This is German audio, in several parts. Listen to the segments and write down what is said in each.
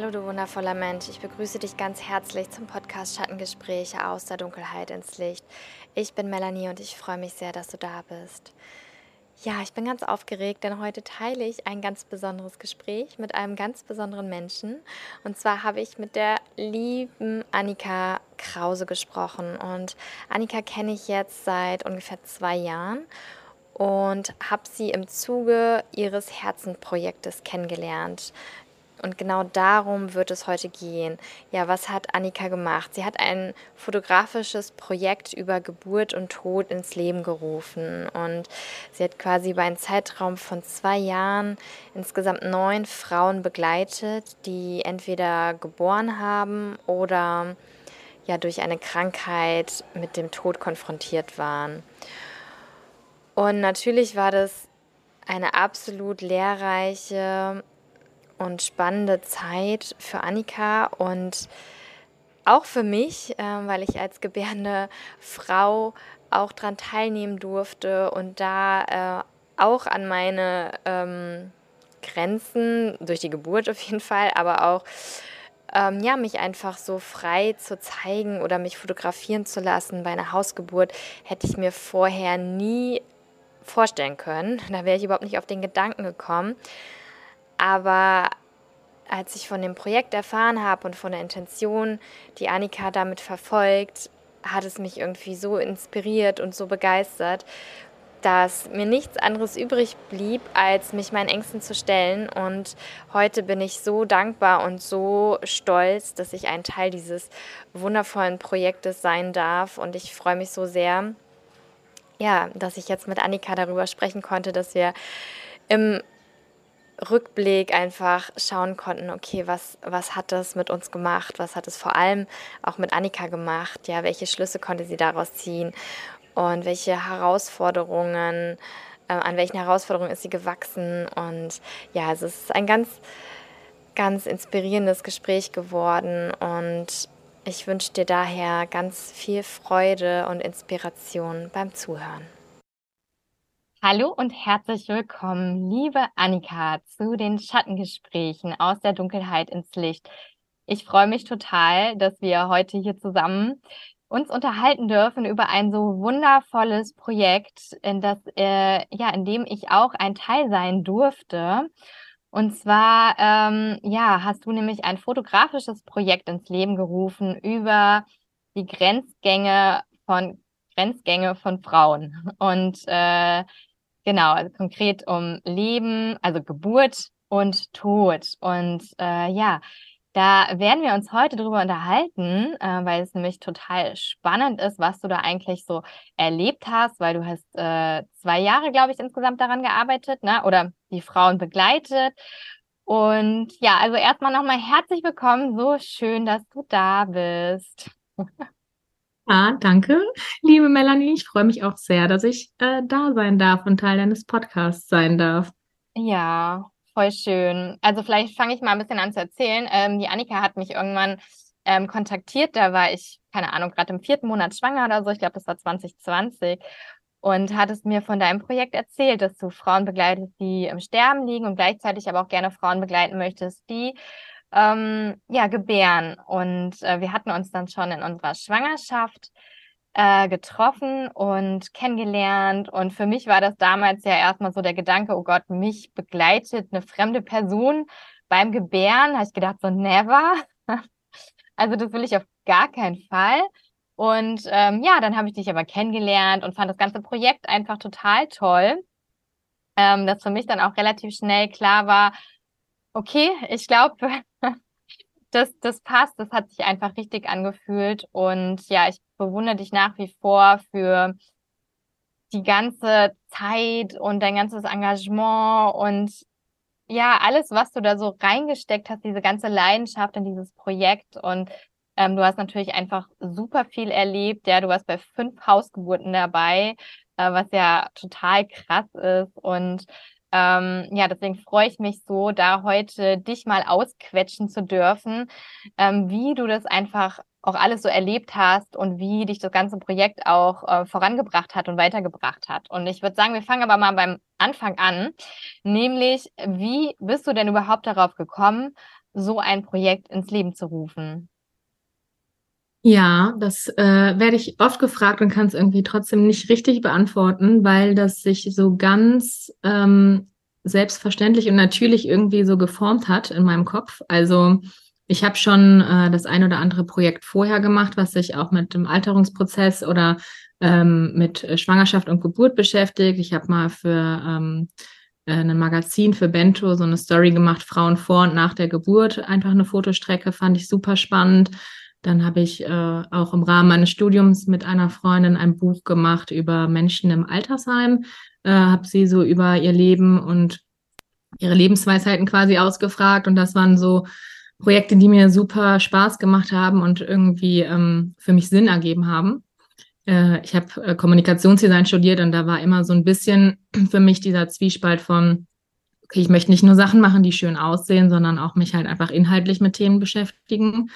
Hallo du wundervoller Mensch, ich begrüße dich ganz herzlich zum Podcast Schattengespräche aus der Dunkelheit ins Licht. Ich bin Melanie und ich freue mich sehr, dass du da bist. Ja, ich bin ganz aufgeregt, denn heute teile ich ein ganz besonderes Gespräch mit einem ganz besonderen Menschen. Und zwar habe ich mit der lieben Annika Krause gesprochen. Und Annika kenne ich jetzt seit ungefähr zwei Jahren und habe sie im Zuge ihres Herzenprojektes kennengelernt. Und genau darum wird es heute gehen. Ja, was hat Annika gemacht? Sie hat ein fotografisches Projekt über Geburt und Tod ins Leben gerufen. Und sie hat quasi über einen Zeitraum von zwei Jahren insgesamt neun Frauen begleitet, die entweder geboren haben oder ja durch eine Krankheit mit dem Tod konfrontiert waren. Und natürlich war das eine absolut lehrreiche und spannende Zeit für Annika und auch für mich, äh, weil ich als gebärende Frau auch daran teilnehmen durfte und da äh, auch an meine ähm, Grenzen, durch die Geburt auf jeden Fall, aber auch ähm, ja, mich einfach so frei zu zeigen oder mich fotografieren zu lassen bei einer Hausgeburt, hätte ich mir vorher nie vorstellen können. Da wäre ich überhaupt nicht auf den Gedanken gekommen. Aber als ich von dem Projekt erfahren habe und von der Intention, die Annika damit verfolgt, hat es mich irgendwie so inspiriert und so begeistert, dass mir nichts anderes übrig blieb, als mich meinen Ängsten zu stellen. Und heute bin ich so dankbar und so stolz, dass ich ein Teil dieses wundervollen Projektes sein darf. Und ich freue mich so sehr, ja, dass ich jetzt mit Annika darüber sprechen konnte, dass wir im Rückblick einfach schauen konnten, okay, was, was hat das mit uns gemacht? Was hat es vor allem auch mit Annika gemacht? Ja, welche Schlüsse konnte sie daraus ziehen? Und welche Herausforderungen, äh, an welchen Herausforderungen ist sie gewachsen? Und ja, es ist ein ganz, ganz inspirierendes Gespräch geworden und ich wünsche dir daher ganz viel Freude und Inspiration beim Zuhören. Hallo und herzlich willkommen, liebe Annika, zu den Schattengesprächen aus der Dunkelheit ins Licht. Ich freue mich total, dass wir heute hier zusammen uns unterhalten dürfen über ein so wundervolles Projekt, in das äh, ja, in dem ich auch ein Teil sein durfte. Und zwar, ähm, ja, hast du nämlich ein fotografisches Projekt ins Leben gerufen über die Grenzgänge von Grenzgänge von Frauen. Und äh, Genau, also konkret um Leben, also Geburt und Tod. Und äh, ja, da werden wir uns heute drüber unterhalten, äh, weil es nämlich total spannend ist, was du da eigentlich so erlebt hast, weil du hast äh, zwei Jahre, glaube ich, insgesamt daran gearbeitet, ne? Oder die Frauen begleitet. Und ja, also erstmal nochmal herzlich willkommen. So schön, dass du da bist. Ah, danke, liebe Melanie. Ich freue mich auch sehr, dass ich äh, da sein darf und Teil deines Podcasts sein darf. Ja, voll schön. Also vielleicht fange ich mal ein bisschen an zu erzählen. Ähm, die Annika hat mich irgendwann ähm, kontaktiert. Da war ich, keine Ahnung, gerade im vierten Monat schwanger oder so. Ich glaube, das war 2020. Und hat es mir von deinem Projekt erzählt, dass du Frauen begleitest, die im Sterben liegen und gleichzeitig aber auch gerne Frauen begleiten möchtest, die ähm, ja, gebären. Und äh, wir hatten uns dann schon in unserer Schwangerschaft äh, getroffen und kennengelernt. Und für mich war das damals ja erstmal so der Gedanke, oh Gott, mich begleitet eine fremde Person beim Gebären. Habe ich gedacht, so never. also das will ich auf gar keinen Fall. Und ähm, ja, dann habe ich dich aber kennengelernt und fand das ganze Projekt einfach total toll. Ähm, dass für mich dann auch relativ schnell klar war, okay, ich glaube, das, das passt, das hat sich einfach richtig angefühlt. Und ja, ich bewundere dich nach wie vor für die ganze Zeit und dein ganzes Engagement und ja, alles, was du da so reingesteckt hast, diese ganze Leidenschaft in dieses Projekt. Und ähm, du hast natürlich einfach super viel erlebt. Ja, du warst bei fünf Hausgeburten dabei, äh, was ja total krass ist. Und ähm, ja, deswegen freue ich mich so, da heute dich mal ausquetschen zu dürfen, ähm, wie du das einfach auch alles so erlebt hast und wie dich das ganze Projekt auch äh, vorangebracht hat und weitergebracht hat. Und ich würde sagen, wir fangen aber mal beim Anfang an, nämlich wie bist du denn überhaupt darauf gekommen, so ein Projekt ins Leben zu rufen? Ja, das äh, werde ich oft gefragt und kann es irgendwie trotzdem nicht richtig beantworten, weil das sich so ganz ähm, selbstverständlich und natürlich irgendwie so geformt hat in meinem Kopf. Also ich habe schon äh, das ein oder andere Projekt vorher gemacht, was sich auch mit dem Alterungsprozess oder ähm, mit Schwangerschaft und Geburt beschäftigt. Ich habe mal für ähm, äh, ein Magazin für Bento so eine Story gemacht, Frauen vor und nach der Geburt, einfach eine Fotostrecke, fand ich super spannend. Dann habe ich äh, auch im Rahmen meines Studiums mit einer Freundin ein Buch gemacht über Menschen im Altersheim, äh, habe sie so über ihr Leben und ihre Lebensweisheiten quasi ausgefragt und das waren so Projekte, die mir super Spaß gemacht haben und irgendwie ähm, für mich Sinn ergeben haben. Äh, ich habe äh, Kommunikationsdesign studiert und da war immer so ein bisschen für mich dieser Zwiespalt von, okay, ich möchte nicht nur Sachen machen, die schön aussehen, sondern auch mich halt einfach inhaltlich mit Themen beschäftigen.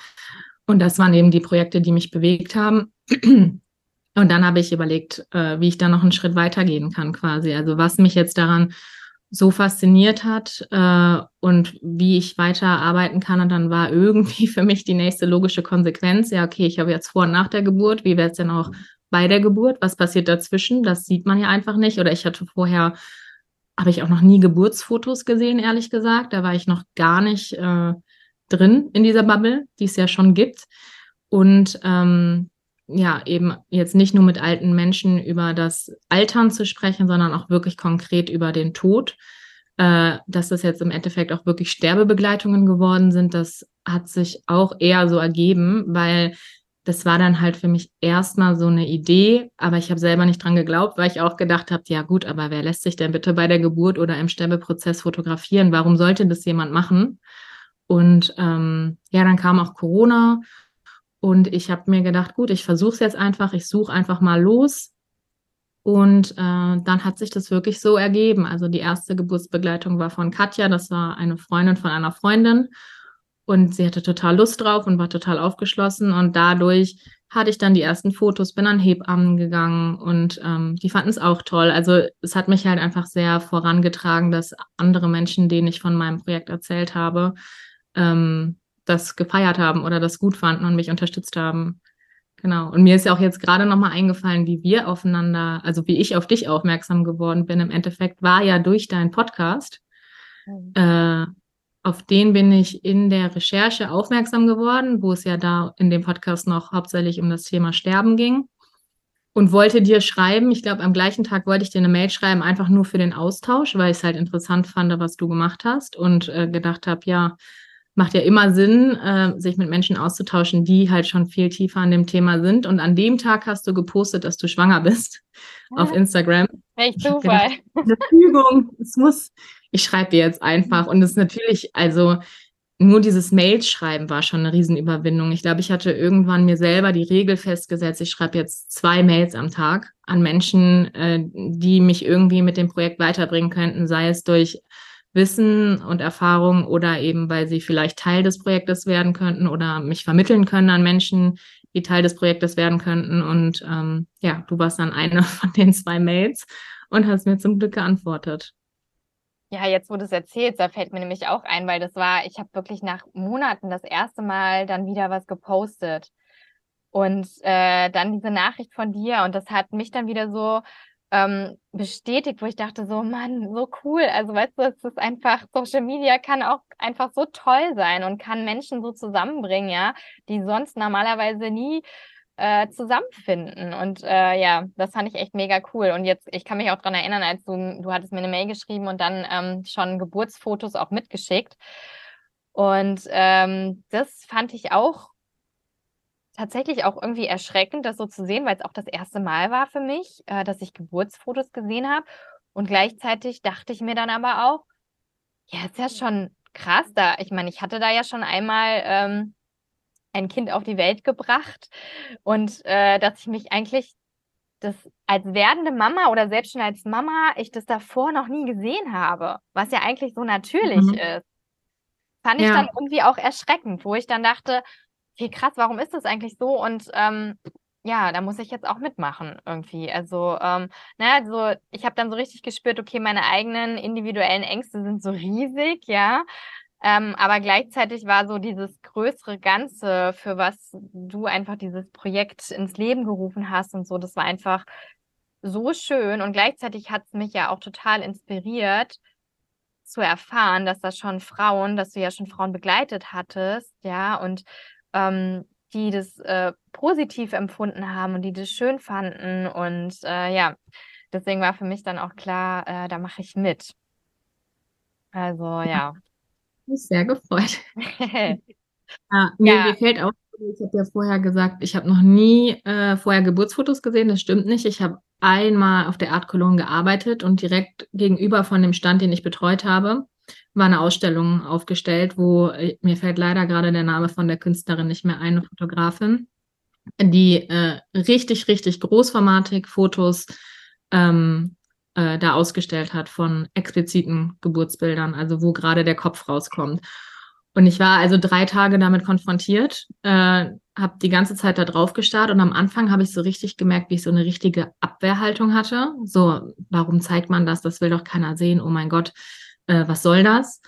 Und das waren eben die Projekte, die mich bewegt haben. Und dann habe ich überlegt, äh, wie ich da noch einen Schritt weitergehen kann, quasi. Also was mich jetzt daran so fasziniert hat äh, und wie ich weiter arbeiten kann. Und dann war irgendwie für mich die nächste logische Konsequenz, ja, okay, ich habe jetzt vor und nach der Geburt, wie wäre es denn auch bei der Geburt? Was passiert dazwischen? Das sieht man ja einfach nicht. Oder ich hatte vorher, habe ich auch noch nie Geburtsfotos gesehen, ehrlich gesagt. Da war ich noch gar nicht äh, drin in dieser Bubble, die es ja schon gibt. Und ähm, ja, eben jetzt nicht nur mit alten Menschen über das Altern zu sprechen, sondern auch wirklich konkret über den Tod. Äh, dass das jetzt im Endeffekt auch wirklich Sterbebegleitungen geworden sind, das hat sich auch eher so ergeben, weil das war dann halt für mich erstmal so eine Idee, aber ich habe selber nicht dran geglaubt, weil ich auch gedacht habe, ja gut, aber wer lässt sich denn bitte bei der Geburt oder im Sterbeprozess fotografieren? Warum sollte das jemand machen? Und ähm, ja, dann kam auch Corona und ich habe mir gedacht, gut, ich versuche es jetzt einfach, ich suche einfach mal los. Und äh, dann hat sich das wirklich so ergeben. Also die erste Geburtsbegleitung war von Katja, das war eine Freundin von einer Freundin. Und sie hatte total Lust drauf und war total aufgeschlossen. Und dadurch hatte ich dann die ersten Fotos, bin an Hebammen gegangen und ähm, die fanden es auch toll. Also es hat mich halt einfach sehr vorangetragen, dass andere Menschen, denen ich von meinem Projekt erzählt habe, ähm, das gefeiert haben oder das gut fanden und mich unterstützt haben. Genau. Und mir ist ja auch jetzt gerade nochmal eingefallen, wie wir aufeinander, also wie ich auf dich aufmerksam geworden bin. Im Endeffekt war ja durch deinen Podcast. Mhm. Äh, auf den bin ich in der Recherche aufmerksam geworden, wo es ja da in dem Podcast noch hauptsächlich um das Thema Sterben ging. Und wollte dir schreiben, ich glaube, am gleichen Tag wollte ich dir eine Mail schreiben, einfach nur für den Austausch, weil ich es halt interessant fand, was du gemacht hast und äh, gedacht habe, ja, macht ja immer Sinn, äh, sich mit Menschen auszutauschen, die halt schon viel tiefer an dem Thema sind. Und an dem Tag hast du gepostet, dass du schwanger bist ja. auf Instagram. Echt Zufall. Eine Fügung. Es muss, ich schreibe dir jetzt einfach. Und es ist natürlich, also nur dieses Mails schreiben war schon eine Riesenüberwindung. Ich glaube, ich hatte irgendwann mir selber die Regel festgesetzt, ich schreibe jetzt zwei Mails am Tag an Menschen, äh, die mich irgendwie mit dem Projekt weiterbringen könnten, sei es durch Wissen und Erfahrung oder eben, weil sie vielleicht Teil des Projektes werden könnten oder mich vermitteln können an Menschen, die Teil des Projektes werden könnten. Und ähm, ja, du warst dann eine von den zwei Mails und hast mir zum Glück geantwortet. Ja, jetzt du es erzählst, da fällt mir nämlich auch ein, weil das war, ich habe wirklich nach Monaten das erste Mal dann wieder was gepostet. Und äh, dann diese Nachricht von dir und das hat mich dann wieder so ähm, bestätigt, wo ich dachte, so, Mann, so cool. Also weißt du, es ist einfach, Social Media kann auch einfach so toll sein und kann Menschen so zusammenbringen, ja, die sonst normalerweise nie äh, zusammenfinden. Und äh, ja, das fand ich echt mega cool. Und jetzt, ich kann mich auch dran erinnern, als du, du hattest mir eine Mail geschrieben und dann ähm, schon Geburtsfotos auch mitgeschickt. Und ähm, das fand ich auch tatsächlich auch irgendwie erschreckend, das so zu sehen, weil es auch das erste Mal war für mich, äh, dass ich Geburtsfotos gesehen habe. Und gleichzeitig dachte ich mir dann aber auch, ja, ist ja schon krass da. Ich meine, ich hatte da ja schon einmal ähm, ein Kind auf die Welt gebracht und äh, dass ich mich eigentlich das als werdende Mama oder selbst schon als Mama ich das davor noch nie gesehen habe, was ja eigentlich so natürlich mhm. ist. Fand ich ja. dann irgendwie auch erschreckend, wo ich dann dachte, okay, krass, warum ist das eigentlich so? Und ähm, ja, da muss ich jetzt auch mitmachen irgendwie. Also, ähm, naja, so, ich habe dann so richtig gespürt, okay, meine eigenen individuellen Ängste sind so riesig, ja. Ähm, aber gleichzeitig war so dieses größere Ganze, für was du einfach dieses Projekt ins Leben gerufen hast und so, das war einfach so schön. Und gleichzeitig hat es mich ja auch total inspiriert, zu erfahren, dass das schon Frauen, dass du ja schon Frauen begleitet hattest, ja, und ähm, die das äh, positiv empfunden haben und die das schön fanden. Und äh, ja, deswegen war für mich dann auch klar, äh, da mache ich mit. Also ja mich sehr gefreut. ja, mir, ja. mir fällt auch, ich habe ja vorher gesagt, ich habe noch nie äh, vorher Geburtsfotos gesehen. Das stimmt nicht. Ich habe einmal auf der Art Cologne gearbeitet und direkt gegenüber von dem Stand, den ich betreut habe, war eine Ausstellung aufgestellt, wo äh, mir fällt leider gerade der Name von der Künstlerin nicht mehr ein, eine Fotografin, die äh, richtig, richtig großformatig Fotos ähm, äh, da ausgestellt hat von expliziten Geburtsbildern, also wo gerade der Kopf rauskommt. Und ich war also drei Tage damit konfrontiert, äh, habe die ganze Zeit da drauf gestarrt und am Anfang habe ich so richtig gemerkt, wie ich so eine richtige Abwehrhaltung hatte. So, warum zeigt man das? Das will doch keiner sehen. Oh mein Gott, äh, was soll das?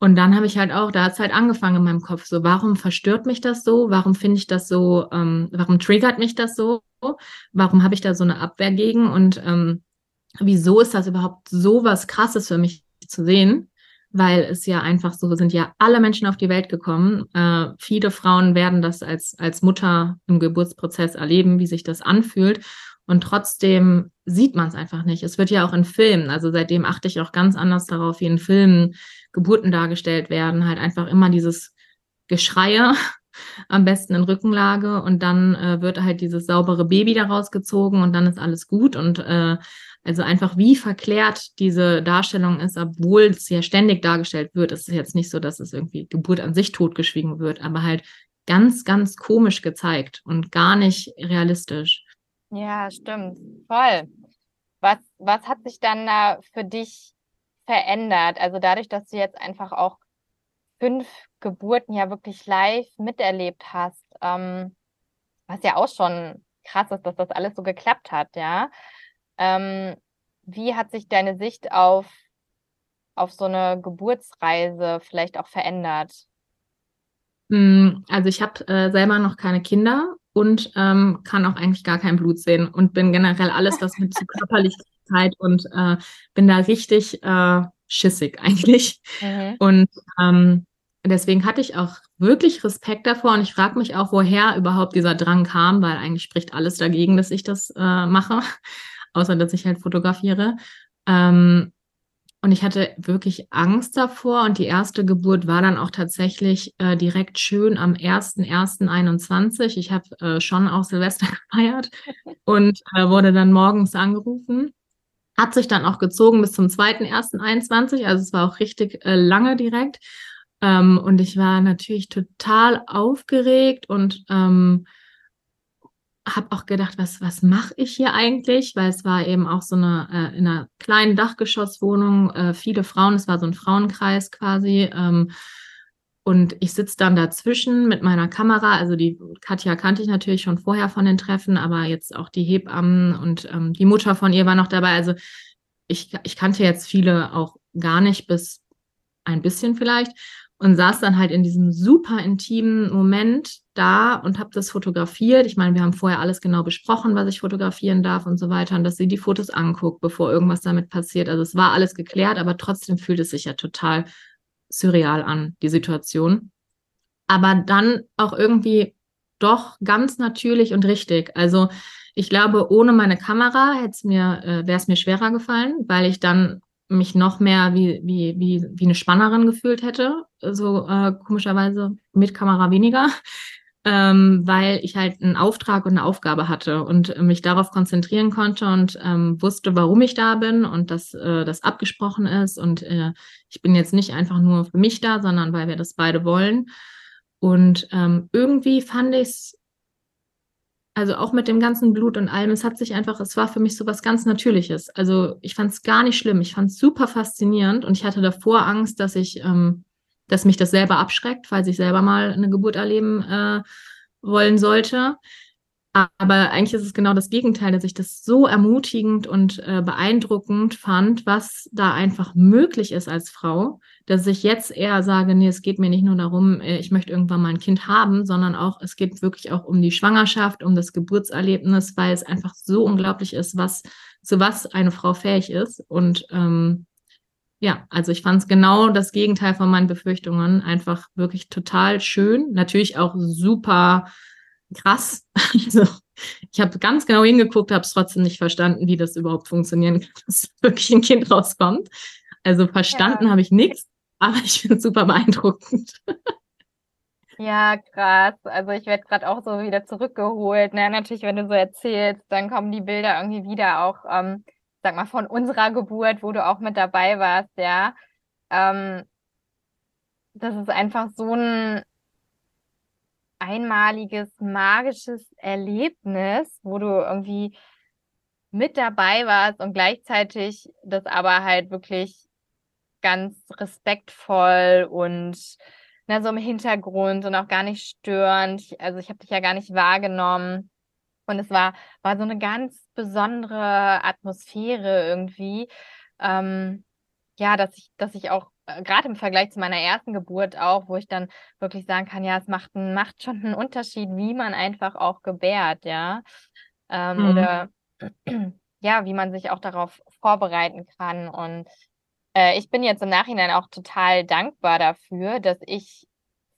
Und dann habe ich halt auch, da hat es halt angefangen in meinem Kopf, so, warum verstört mich das so? Warum finde ich das so, ähm, warum triggert mich das so? Warum habe ich da so eine Abwehr gegen? Und ähm, wieso ist das überhaupt so was Krasses für mich zu sehen? Weil es ja einfach so sind ja alle Menschen auf die Welt gekommen. Äh, viele Frauen werden das als, als Mutter im Geburtsprozess erleben, wie sich das anfühlt. Und trotzdem sieht man es einfach nicht. Es wird ja auch in Filmen, also seitdem achte ich auch ganz anders darauf, wie in Filmen Geburten dargestellt werden, halt einfach immer dieses Geschreie, am besten in Rückenlage und dann äh, wird halt dieses saubere Baby daraus gezogen und dann ist alles gut und äh, also einfach wie verklärt diese Darstellung ist, obwohl es ja ständig dargestellt wird. Es ist jetzt nicht so, dass es irgendwie Geburt an sich totgeschwiegen wird, aber halt ganz, ganz komisch gezeigt und gar nicht realistisch. Ja, stimmt. Voll. Was, hat sich dann da für dich verändert? Also dadurch, dass du jetzt einfach auch fünf Geburten ja wirklich live miterlebt hast, ähm, was ja auch schon krass ist, dass das alles so geklappt hat, ja. Ähm, wie hat sich deine Sicht auf, auf so eine Geburtsreise vielleicht auch verändert? Hm, also ich habe äh, selber noch keine Kinder und ähm, kann auch eigentlich gar kein Blut sehen und bin generell alles, was mit zu Körperlichkeit und äh, bin da richtig äh, schissig eigentlich. Mhm. Und ähm, deswegen hatte ich auch wirklich Respekt davor und ich frage mich auch, woher überhaupt dieser Drang kam, weil eigentlich spricht alles dagegen, dass ich das äh, mache außer dass ich halt fotografiere. Ähm, und ich hatte wirklich Angst davor. Und die erste Geburt war dann auch tatsächlich äh, direkt schön am 1.1.21. Ich habe äh, schon auch Silvester gefeiert und äh, wurde dann morgens angerufen. Hat sich dann auch gezogen bis zum 2.1.21. Also es war auch richtig äh, lange direkt. Ähm, und ich war natürlich total aufgeregt und ähm, habe auch gedacht, was, was mache ich hier eigentlich? Weil es war eben auch so eine, äh, in einer kleinen Dachgeschosswohnung, äh, viele Frauen, es war so ein Frauenkreis quasi. Ähm, und ich sitze dann dazwischen mit meiner Kamera. Also die Katja kannte ich natürlich schon vorher von den Treffen, aber jetzt auch die Hebammen und ähm, die Mutter von ihr war noch dabei. Also ich, ich kannte jetzt viele auch gar nicht, bis ein bisschen vielleicht und saß dann halt in diesem super intimen Moment da und habe das fotografiert. Ich meine, wir haben vorher alles genau besprochen, was ich fotografieren darf und so weiter und dass sie die Fotos anguckt, bevor irgendwas damit passiert. Also es war alles geklärt, aber trotzdem fühlt es sich ja total surreal an, die Situation. Aber dann auch irgendwie doch ganz natürlich und richtig. Also ich glaube, ohne meine Kamera mir, äh, wäre es mir schwerer gefallen, weil ich dann mich noch mehr wie, wie, wie, wie eine Spannerin gefühlt hätte. So äh, komischerweise mit Kamera weniger. Ähm, weil ich halt einen Auftrag und eine Aufgabe hatte und mich darauf konzentrieren konnte und ähm, wusste, warum ich da bin und dass äh, das abgesprochen ist. Und äh, ich bin jetzt nicht einfach nur für mich da, sondern weil wir das beide wollen. Und ähm, irgendwie fand ich es also auch mit dem ganzen Blut und allem, es hat sich einfach, es war für mich so was ganz Natürliches. Also ich fand es gar nicht schlimm. Ich fand es super faszinierend und ich hatte davor Angst, dass ich, ähm, dass mich das selber abschreckt, falls ich selber mal eine Geburt erleben äh, wollen sollte. Aber eigentlich ist es genau das Gegenteil, dass ich das so ermutigend und äh, beeindruckend fand, was da einfach möglich ist als Frau, dass ich jetzt eher sage, nee, es geht mir nicht nur darum, äh, ich möchte irgendwann mal ein Kind haben, sondern auch, es geht wirklich auch um die Schwangerschaft, um das Geburtserlebnis, weil es einfach so unglaublich ist, was, zu was eine Frau fähig ist. Und ähm, ja, also ich fand es genau das Gegenteil von meinen Befürchtungen. Einfach wirklich total schön. Natürlich auch super krass. Also ich habe ganz genau hingeguckt, habe es trotzdem nicht verstanden, wie das überhaupt funktionieren kann, dass wirklich ein Kind rauskommt. Also verstanden ja. habe ich nichts, aber ich finde es super beeindruckend. Ja, krass. Also ich werde gerade auch so wieder zurückgeholt. Ne? Natürlich, wenn du so erzählst, dann kommen die Bilder irgendwie wieder auch, ähm, sag mal, von unserer Geburt, wo du auch mit dabei warst, ja. Ähm, das ist einfach so ein einmaliges, magisches Erlebnis, wo du irgendwie mit dabei warst und gleichzeitig das aber halt wirklich ganz respektvoll und na, so im Hintergrund und auch gar nicht störend. Also ich habe dich ja gar nicht wahrgenommen. Und es war, war so eine ganz besondere Atmosphäre irgendwie. Ähm, ja, dass ich, dass ich auch äh, gerade im Vergleich zu meiner ersten Geburt auch, wo ich dann wirklich sagen kann, ja, es macht, macht schon einen Unterschied, wie man einfach auch gebärt, ja. Ähm, mhm. Oder ja, wie man sich auch darauf vorbereiten kann. Und äh, ich bin jetzt im Nachhinein auch total dankbar dafür, dass ich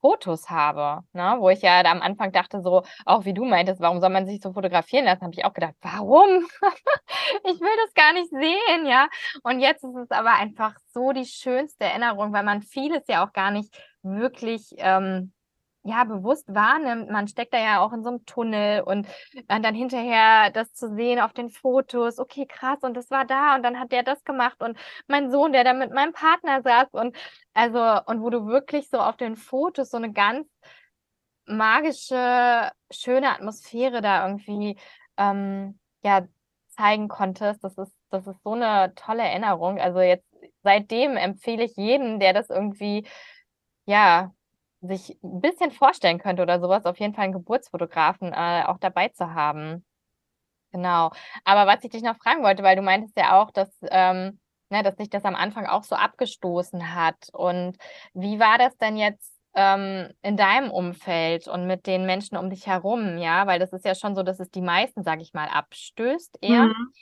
Fotos habe, ne? wo ich ja am Anfang dachte, so, auch wie du meintest, warum soll man sich so fotografieren lassen, habe ich auch gedacht, warum? ich will das gar nicht sehen, ja. Und jetzt ist es aber einfach so die schönste Erinnerung, weil man vieles ja auch gar nicht wirklich ähm, ja, bewusst wahrnimmt. Man steckt da ja auch in so einem Tunnel und dann hinterher das zu sehen auf den Fotos, okay, krass, und das war da und dann hat der das gemacht und mein Sohn, der da mit meinem Partner saß und also, und wo du wirklich so auf den Fotos so eine ganz magische, schöne Atmosphäre da irgendwie ähm, ja, zeigen konntest. Das ist, das ist so eine tolle Erinnerung. Also jetzt seitdem empfehle ich jeden, der das irgendwie ja sich ein bisschen vorstellen könnte oder sowas, auf jeden Fall einen Geburtsfotografen äh, auch dabei zu haben. Genau. Aber was ich dich noch fragen wollte, weil du meintest ja auch, dass, ähm, ne, dass sich das am Anfang auch so abgestoßen hat. Und wie war das denn jetzt ähm, in deinem Umfeld und mit den Menschen um dich herum, ja? Weil das ist ja schon so, dass es die meisten, sag ich mal, abstößt eher. Mhm.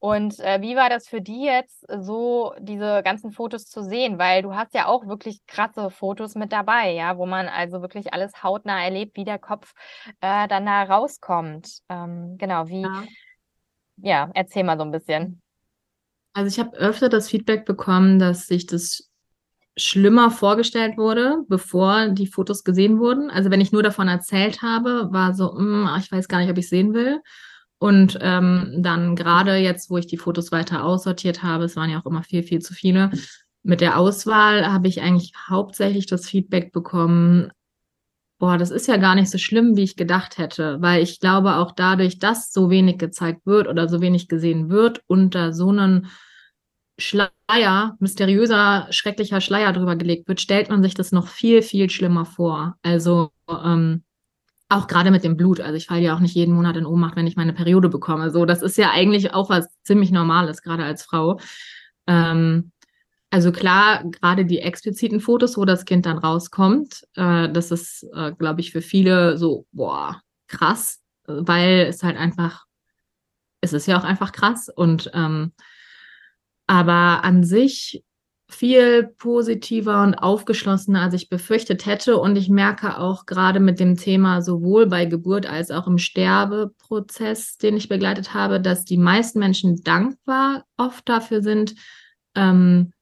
Und äh, wie war das für die jetzt, so diese ganzen Fotos zu sehen? Weil du hast ja auch wirklich krasse Fotos mit dabei, ja, wo man also wirklich alles hautnah erlebt, wie der Kopf äh, dann da rauskommt. Ähm, genau, wie, ja. ja, erzähl mal so ein bisschen. Also ich habe öfter das Feedback bekommen, dass sich das schlimmer vorgestellt wurde, bevor die Fotos gesehen wurden. Also wenn ich nur davon erzählt habe, war so, hm, ich weiß gar nicht, ob ich sehen will. Und ähm, dann gerade jetzt, wo ich die Fotos weiter aussortiert habe, es waren ja auch immer viel, viel zu viele, mit der Auswahl habe ich eigentlich hauptsächlich das Feedback bekommen, boah, das ist ja gar nicht so schlimm, wie ich gedacht hätte, weil ich glaube, auch dadurch, dass so wenig gezeigt wird oder so wenig gesehen wird, unter so einen Schleier, mysteriöser, schrecklicher Schleier drüber gelegt wird, stellt man sich das noch viel, viel schlimmer vor. Also ähm, auch gerade mit dem Blut. Also ich falle ja auch nicht jeden Monat in Ohnmacht, wenn ich meine Periode bekomme. So, das ist ja eigentlich auch was ziemlich Normales, gerade als Frau. Ähm, also klar, gerade die expliziten Fotos, wo das Kind dann rauskommt, äh, das ist, äh, glaube ich, für viele so, boah, krass, weil es halt einfach, es ist ja auch einfach krass. Und ähm, aber an sich viel positiver und aufgeschlossener, als ich befürchtet hätte. Und ich merke auch gerade mit dem Thema sowohl bei Geburt als auch im Sterbeprozess, den ich begleitet habe, dass die meisten Menschen dankbar oft dafür sind, ähm,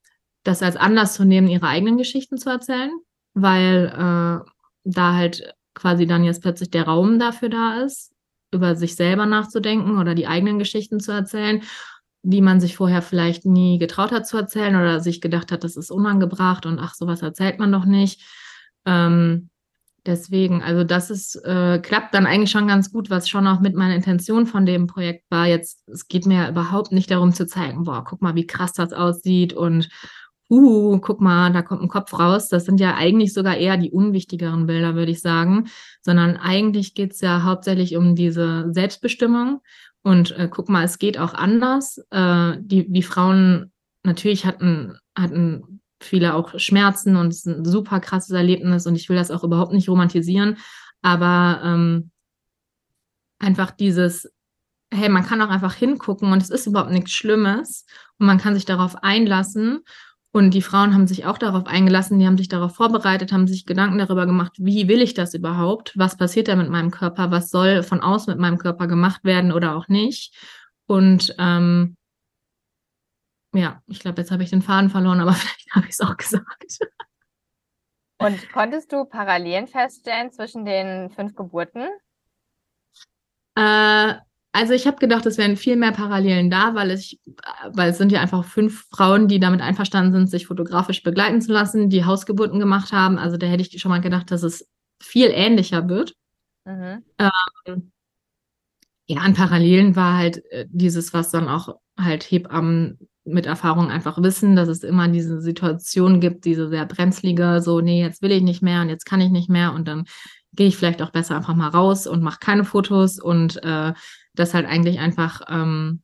das als Anlass zu nehmen, ihre eigenen Geschichten zu erzählen, weil äh, da halt quasi dann jetzt plötzlich der Raum dafür da ist, über sich selber nachzudenken oder die eigenen Geschichten zu erzählen die man sich vorher vielleicht nie getraut hat zu erzählen oder sich gedacht hat, das ist unangebracht und ach, sowas erzählt man doch nicht. Ähm, deswegen, also das ist, äh, klappt dann eigentlich schon ganz gut, was schon auch mit meiner Intention von dem Projekt war. Jetzt, es geht mir überhaupt nicht darum zu zeigen, boah, guck mal, wie krass das aussieht und uh, guck mal, da kommt ein Kopf raus. Das sind ja eigentlich sogar eher die unwichtigeren Bilder, würde ich sagen, sondern eigentlich geht es ja hauptsächlich um diese Selbstbestimmung. Und äh, guck mal, es geht auch anders. Äh, die, die Frauen natürlich hatten, hatten viele auch Schmerzen und es ist ein super krasses Erlebnis und ich will das auch überhaupt nicht romantisieren, aber ähm, einfach dieses, hey, man kann auch einfach hingucken und es ist überhaupt nichts Schlimmes und man kann sich darauf einlassen und die Frauen haben sich auch darauf eingelassen, die haben sich darauf vorbereitet, haben sich Gedanken darüber gemacht, wie will ich das überhaupt? Was passiert da mit meinem Körper? Was soll von außen mit meinem Körper gemacht werden oder auch nicht? Und ähm, ja, ich glaube, jetzt habe ich den Faden verloren, aber vielleicht habe ich es auch gesagt. Und konntest du Parallelen feststellen zwischen den fünf Geburten? Äh, also ich habe gedacht, es wären viel mehr Parallelen da, weil ich, weil es sind ja einfach fünf Frauen, die damit einverstanden sind, sich fotografisch begleiten zu lassen, die Hausgeburten gemacht haben. Also da hätte ich schon mal gedacht, dass es viel ähnlicher wird. Mhm. Ähm, ja, an Parallelen war halt äh, dieses, was dann auch halt Hebammen mit Erfahrung einfach wissen, dass es immer diese Situation gibt, diese sehr brenzlige, so, nee, jetzt will ich nicht mehr und jetzt kann ich nicht mehr und dann gehe ich vielleicht auch besser einfach mal raus und mache keine Fotos und äh, das halt eigentlich einfach ähm,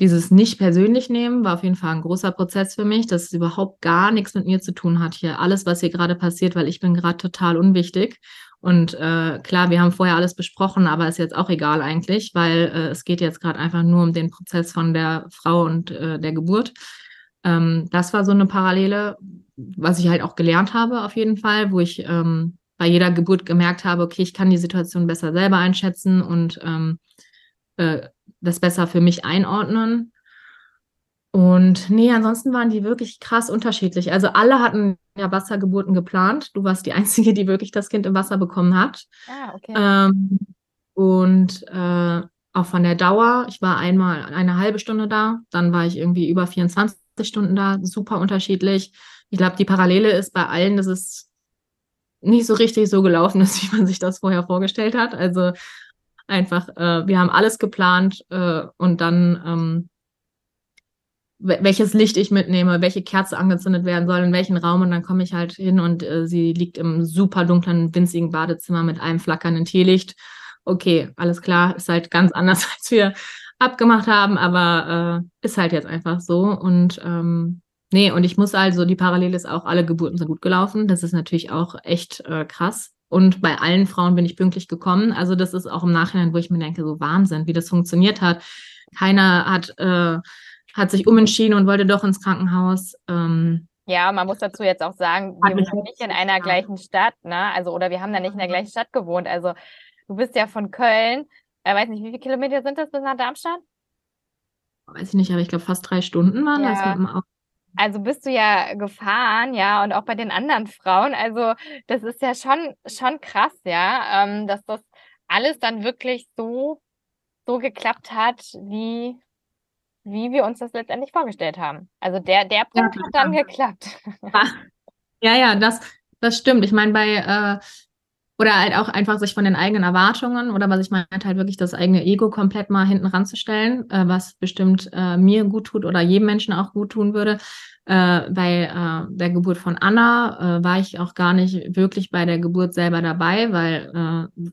dieses nicht persönlich nehmen war auf jeden Fall ein großer Prozess für mich, dass es überhaupt gar nichts mit mir zu tun hat hier. Alles, was hier gerade passiert, weil ich bin gerade total unwichtig. Und äh, klar, wir haben vorher alles besprochen, aber ist jetzt auch egal eigentlich, weil äh, es geht jetzt gerade einfach nur um den Prozess von der Frau und äh, der Geburt. Ähm, das war so eine Parallele, was ich halt auch gelernt habe auf jeden Fall, wo ich ähm, bei jeder Geburt gemerkt habe, okay, ich kann die Situation besser selber einschätzen und ähm, äh, das besser für mich einordnen. Und nee, ansonsten waren die wirklich krass unterschiedlich. Also alle hatten ja Wassergeburten geplant. Du warst die Einzige, die wirklich das Kind im Wasser bekommen hat. Ah, okay. Ähm, und äh, auch von der Dauer. Ich war einmal eine halbe Stunde da, dann war ich irgendwie über 24 Stunden da. Super unterschiedlich. Ich glaube, die Parallele ist bei allen, dass es nicht so richtig so gelaufen ist, wie man sich das vorher vorgestellt hat. Also einfach, äh, wir haben alles geplant äh, und dann ähm, welches Licht ich mitnehme, welche Kerze angezündet werden soll, in welchen Raum. Und dann komme ich halt hin und äh, sie liegt im super dunklen, winzigen Badezimmer mit einem flackernden Teelicht. Okay, alles klar, ist halt ganz anders, als wir abgemacht haben, aber äh, ist halt jetzt einfach so. Und ähm, nee, und ich muss also, die Parallele ist auch, alle Geburten sind gut gelaufen. Das ist natürlich auch echt äh, krass. Und bei allen Frauen bin ich pünktlich gekommen. Also das ist auch im Nachhinein, wo ich mir denke, so Wahnsinn, wie das funktioniert hat. Keiner hat äh, hat sich umentschieden und wollte doch ins Krankenhaus. Ähm, ja, man muss dazu jetzt auch sagen, wir wohnen nicht in einer gleichen Stadt, ne? Also, oder wir haben da nicht in der gleichen Stadt gewohnt. Also, du bist ja von Köln. Ich weiß nicht, wie viele Kilometer sind das bis nach Darmstadt? Weiß ich nicht, aber ich glaube, fast drei Stunden waren ja. das mit dem Auto. Also bist du ja gefahren, ja, und auch bei den anderen Frauen. Also, das ist ja schon, schon krass, ja, ähm, dass das alles dann wirklich so, so geklappt hat, wie, wie wir uns das letztendlich vorgestellt haben. Also der, der Punkt ja, hat dann geklappt. Ja, ja, das, das stimmt. Ich meine, bei, äh, oder halt auch einfach sich von den eigenen Erwartungen oder was ich meine, halt wirklich das eigene Ego komplett mal hinten ranzustellen, äh, was bestimmt äh, mir gut tut oder jedem Menschen auch gut tun würde. Äh, bei äh, der Geburt von Anna äh, war ich auch gar nicht wirklich bei der Geburt selber dabei, weil äh,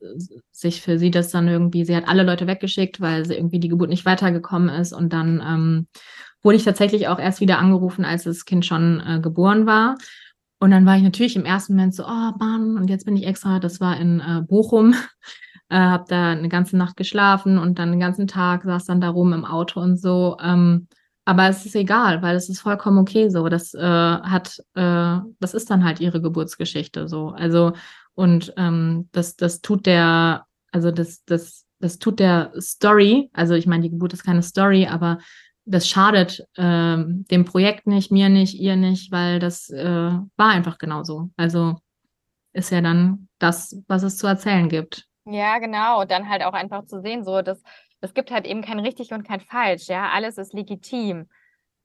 sich für sie das dann irgendwie, sie hat alle Leute weggeschickt, weil sie irgendwie die Geburt nicht weitergekommen ist und dann ähm, wurde ich tatsächlich auch erst wieder angerufen, als das Kind schon äh, geboren war. Und dann war ich natürlich im ersten Moment so, oh Mann, und jetzt bin ich extra, das war in äh, Bochum, äh, habe da eine ganze Nacht geschlafen und dann den ganzen Tag saß dann da rum im Auto und so. Ähm, aber es ist egal, weil es ist vollkommen okay so. Das äh, hat, äh, das ist dann halt ihre Geburtsgeschichte so. Also, und ähm, das, das tut der, also das, das, das tut der Story, also ich meine, die Geburt ist keine Story, aber das schadet ähm, dem Projekt nicht, mir nicht, ihr nicht, weil das äh, war einfach genauso. Also ist ja dann das, was es zu erzählen gibt. Ja, genau. Und dann halt auch einfach zu sehen, so dass es gibt halt eben kein richtig und kein falsch, ja, alles ist legitim.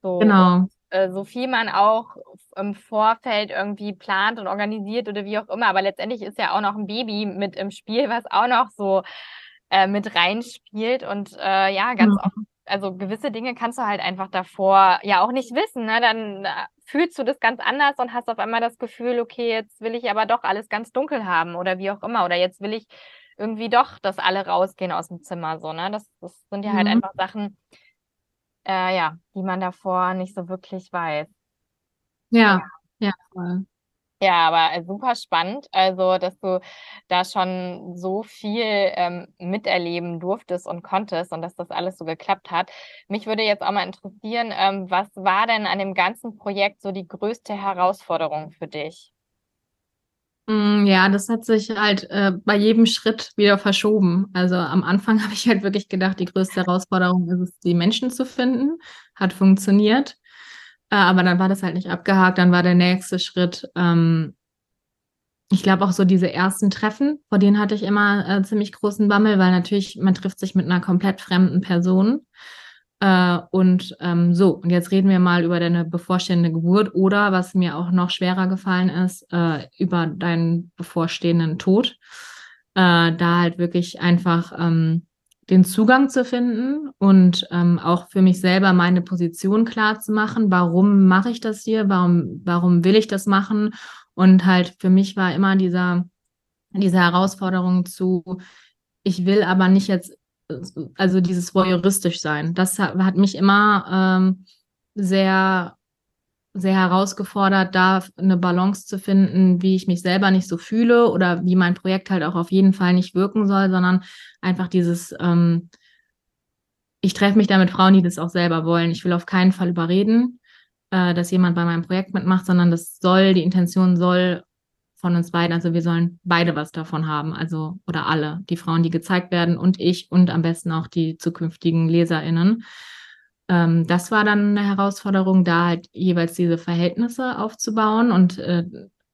So, genau. Und, äh, so viel man auch im Vorfeld irgendwie plant und organisiert oder wie auch immer, aber letztendlich ist ja auch noch ein Baby mit im Spiel, was auch noch so äh, mit reinspielt und äh, ja, ganz mhm. oft also gewisse Dinge kannst du halt einfach davor ja auch nicht wissen. Ne? Dann äh, fühlst du das ganz anders und hast auf einmal das Gefühl, okay, jetzt will ich aber doch alles ganz dunkel haben oder wie auch immer. Oder jetzt will ich irgendwie doch, dass alle rausgehen aus dem Zimmer. So, ne? Das, das sind ja halt mhm. halt einfach Sachen, äh, ja, die man davor nicht so wirklich weiß. Ja, ja, voll. Ja, aber super spannend. Also, dass du da schon so viel ähm, miterleben durftest und konntest und dass das alles so geklappt hat. Mich würde jetzt auch mal interessieren, ähm, was war denn an dem ganzen Projekt so die größte Herausforderung für dich? Mm, ja, das hat sich halt äh, bei jedem Schritt wieder verschoben. Also am Anfang habe ich halt wirklich gedacht, die größte Herausforderung ist es, die Menschen zu finden. Hat funktioniert. Äh, aber dann war das halt nicht abgehakt. Dann war der nächste Schritt, ähm, ich glaube auch so diese ersten Treffen, vor denen hatte ich immer äh, ziemlich großen Bammel, weil natürlich man trifft sich mit einer komplett fremden Person. Äh, und ähm, so, und jetzt reden wir mal über deine bevorstehende Geburt oder was mir auch noch schwerer gefallen ist, äh, über deinen bevorstehenden Tod. Äh, da halt wirklich einfach ähm, den Zugang zu finden und ähm, auch für mich selber meine Position klar zu machen. Warum mache ich das hier? Warum, warum will ich das machen? Und halt für mich war immer dieser, diese Herausforderung zu, ich will aber nicht jetzt, also dieses voyeuristisch sein. Das hat, hat mich immer ähm, sehr sehr herausgefordert, da eine Balance zu finden, wie ich mich selber nicht so fühle oder wie mein Projekt halt auch auf jeden Fall nicht wirken soll, sondern einfach dieses, ähm, ich treffe mich da mit Frauen, die das auch selber wollen. Ich will auf keinen Fall überreden, äh, dass jemand bei meinem Projekt mitmacht, sondern das soll, die Intention soll von uns beiden, also wir sollen beide was davon haben, also oder alle, die Frauen, die gezeigt werden und ich und am besten auch die zukünftigen LeserInnen ähm, das war dann eine Herausforderung, da halt jeweils diese Verhältnisse aufzubauen und äh,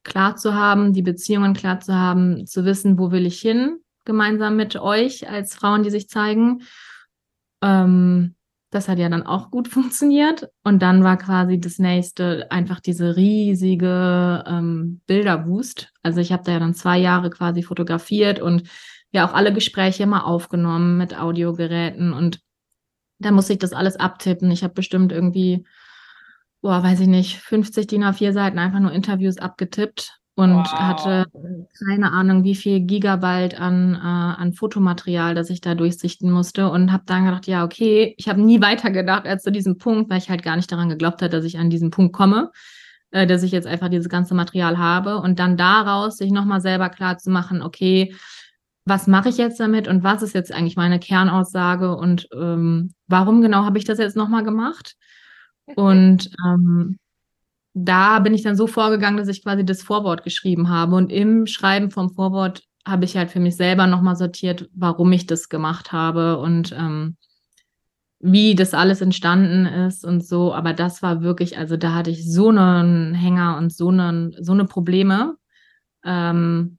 klar zu haben, die Beziehungen klar zu haben, zu wissen, wo will ich hin, gemeinsam mit euch als Frauen, die sich zeigen. Ähm, das hat ja dann auch gut funktioniert. Und dann war quasi das nächste einfach diese riesige ähm, Bilderwust. Also ich habe da ja dann zwei Jahre quasi fotografiert und ja auch alle Gespräche immer aufgenommen mit Audiogeräten und da muss ich das alles abtippen. Ich habe bestimmt irgendwie, boah, weiß ich nicht, 50 DIN A4 Seiten einfach nur Interviews abgetippt und wow. hatte keine Ahnung, wie viel Gigabyte an, äh, an Fotomaterial, das ich da durchsichten musste und habe dann gedacht, ja, okay, ich habe nie weiter gedacht als zu diesem Punkt, weil ich halt gar nicht daran geglaubt habe, dass ich an diesen Punkt komme, äh, dass ich jetzt einfach dieses ganze Material habe und dann daraus sich nochmal selber klar zu machen, okay, was mache ich jetzt damit und was ist jetzt eigentlich meine Kernaussage und ähm, warum genau habe ich das jetzt nochmal gemacht? Und ähm, da bin ich dann so vorgegangen, dass ich quasi das Vorwort geschrieben habe. Und im Schreiben vom Vorwort habe ich halt für mich selber nochmal sortiert, warum ich das gemacht habe und ähm, wie das alles entstanden ist und so. Aber das war wirklich, also da hatte ich so einen Hänger und so eine, so eine Probleme. Ähm,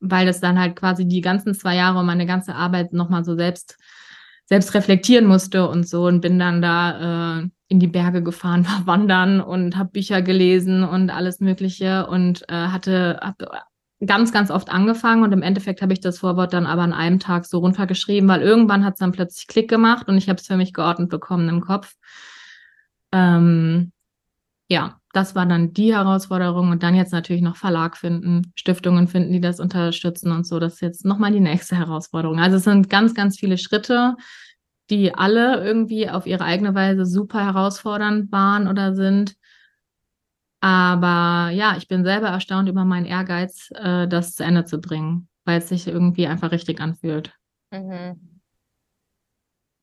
weil das dann halt quasi die ganzen zwei Jahre meine ganze Arbeit nochmal so selbst, selbst reflektieren musste und so und bin dann da äh, in die Berge gefahren, war wandern und habe Bücher gelesen und alles Mögliche und äh, hatte hab ganz, ganz oft angefangen und im Endeffekt habe ich das Vorwort dann aber an einem Tag so runtergeschrieben, weil irgendwann hat es dann plötzlich Klick gemacht und ich habe es für mich geordnet bekommen im Kopf. Ähm, ja, das war dann die Herausforderung und dann jetzt natürlich noch Verlag finden, Stiftungen finden, die das unterstützen und so. Das ist jetzt nochmal die nächste Herausforderung. Also es sind ganz, ganz viele Schritte, die alle irgendwie auf ihre eigene Weise super herausfordernd waren oder sind. Aber ja, ich bin selber erstaunt über meinen Ehrgeiz, äh, das zu Ende zu bringen, weil es sich irgendwie einfach richtig anfühlt. Mhm.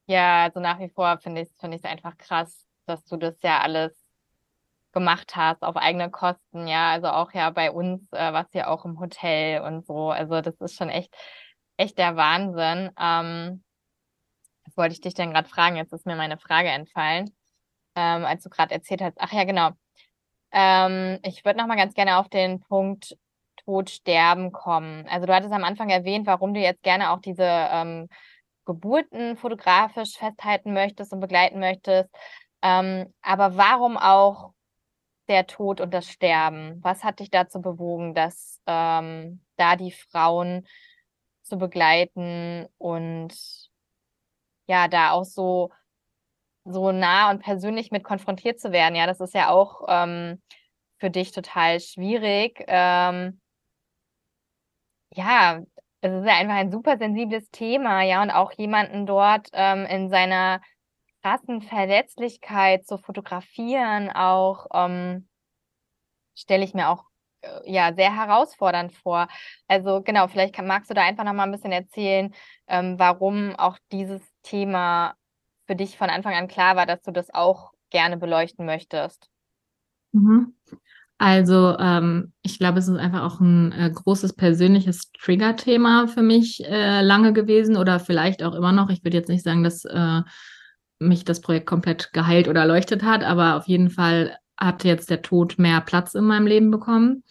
Ja, also nach wie vor finde ich es find einfach krass, dass du das ja alles gemacht hast auf eigene Kosten, ja, also auch ja bei uns, äh, was ja auch im Hotel und so. Also das ist schon echt, echt der Wahnsinn. Ähm, was wollte ich dich denn gerade fragen? Jetzt ist mir meine Frage entfallen, ähm, als du gerade erzählt hast. Ach ja, genau. Ähm, ich würde noch mal ganz gerne auf den Punkt Tod, Sterben kommen. Also du hattest am Anfang erwähnt, warum du jetzt gerne auch diese ähm, Geburten fotografisch festhalten möchtest und begleiten möchtest. Ähm, aber warum auch der Tod und das Sterben? Was hat dich dazu bewogen, dass ähm, da die Frauen zu begleiten und ja, da auch so so nah und persönlich mit konfrontiert zu werden. Ja, das ist ja auch ähm, für dich total schwierig. Ähm, ja, es ist ja einfach ein super sensibles Thema, ja, und auch jemanden dort ähm, in seiner krassen Verletzlichkeit zu fotografieren, auch ähm, stelle ich mir auch äh, ja sehr herausfordernd vor. Also genau, vielleicht kann, magst du da einfach noch mal ein bisschen erzählen, ähm, warum auch dieses Thema für dich von Anfang an klar war, dass du das auch gerne beleuchten möchtest. Mhm. Also ähm, ich glaube, es ist einfach auch ein äh, großes persönliches Trigger-Thema für mich äh, lange gewesen oder vielleicht auch immer noch. Ich würde jetzt nicht sagen, dass äh, mich das Projekt komplett geheilt oder erleuchtet hat, aber auf jeden Fall hat jetzt der Tod mehr Platz in meinem Leben bekommen.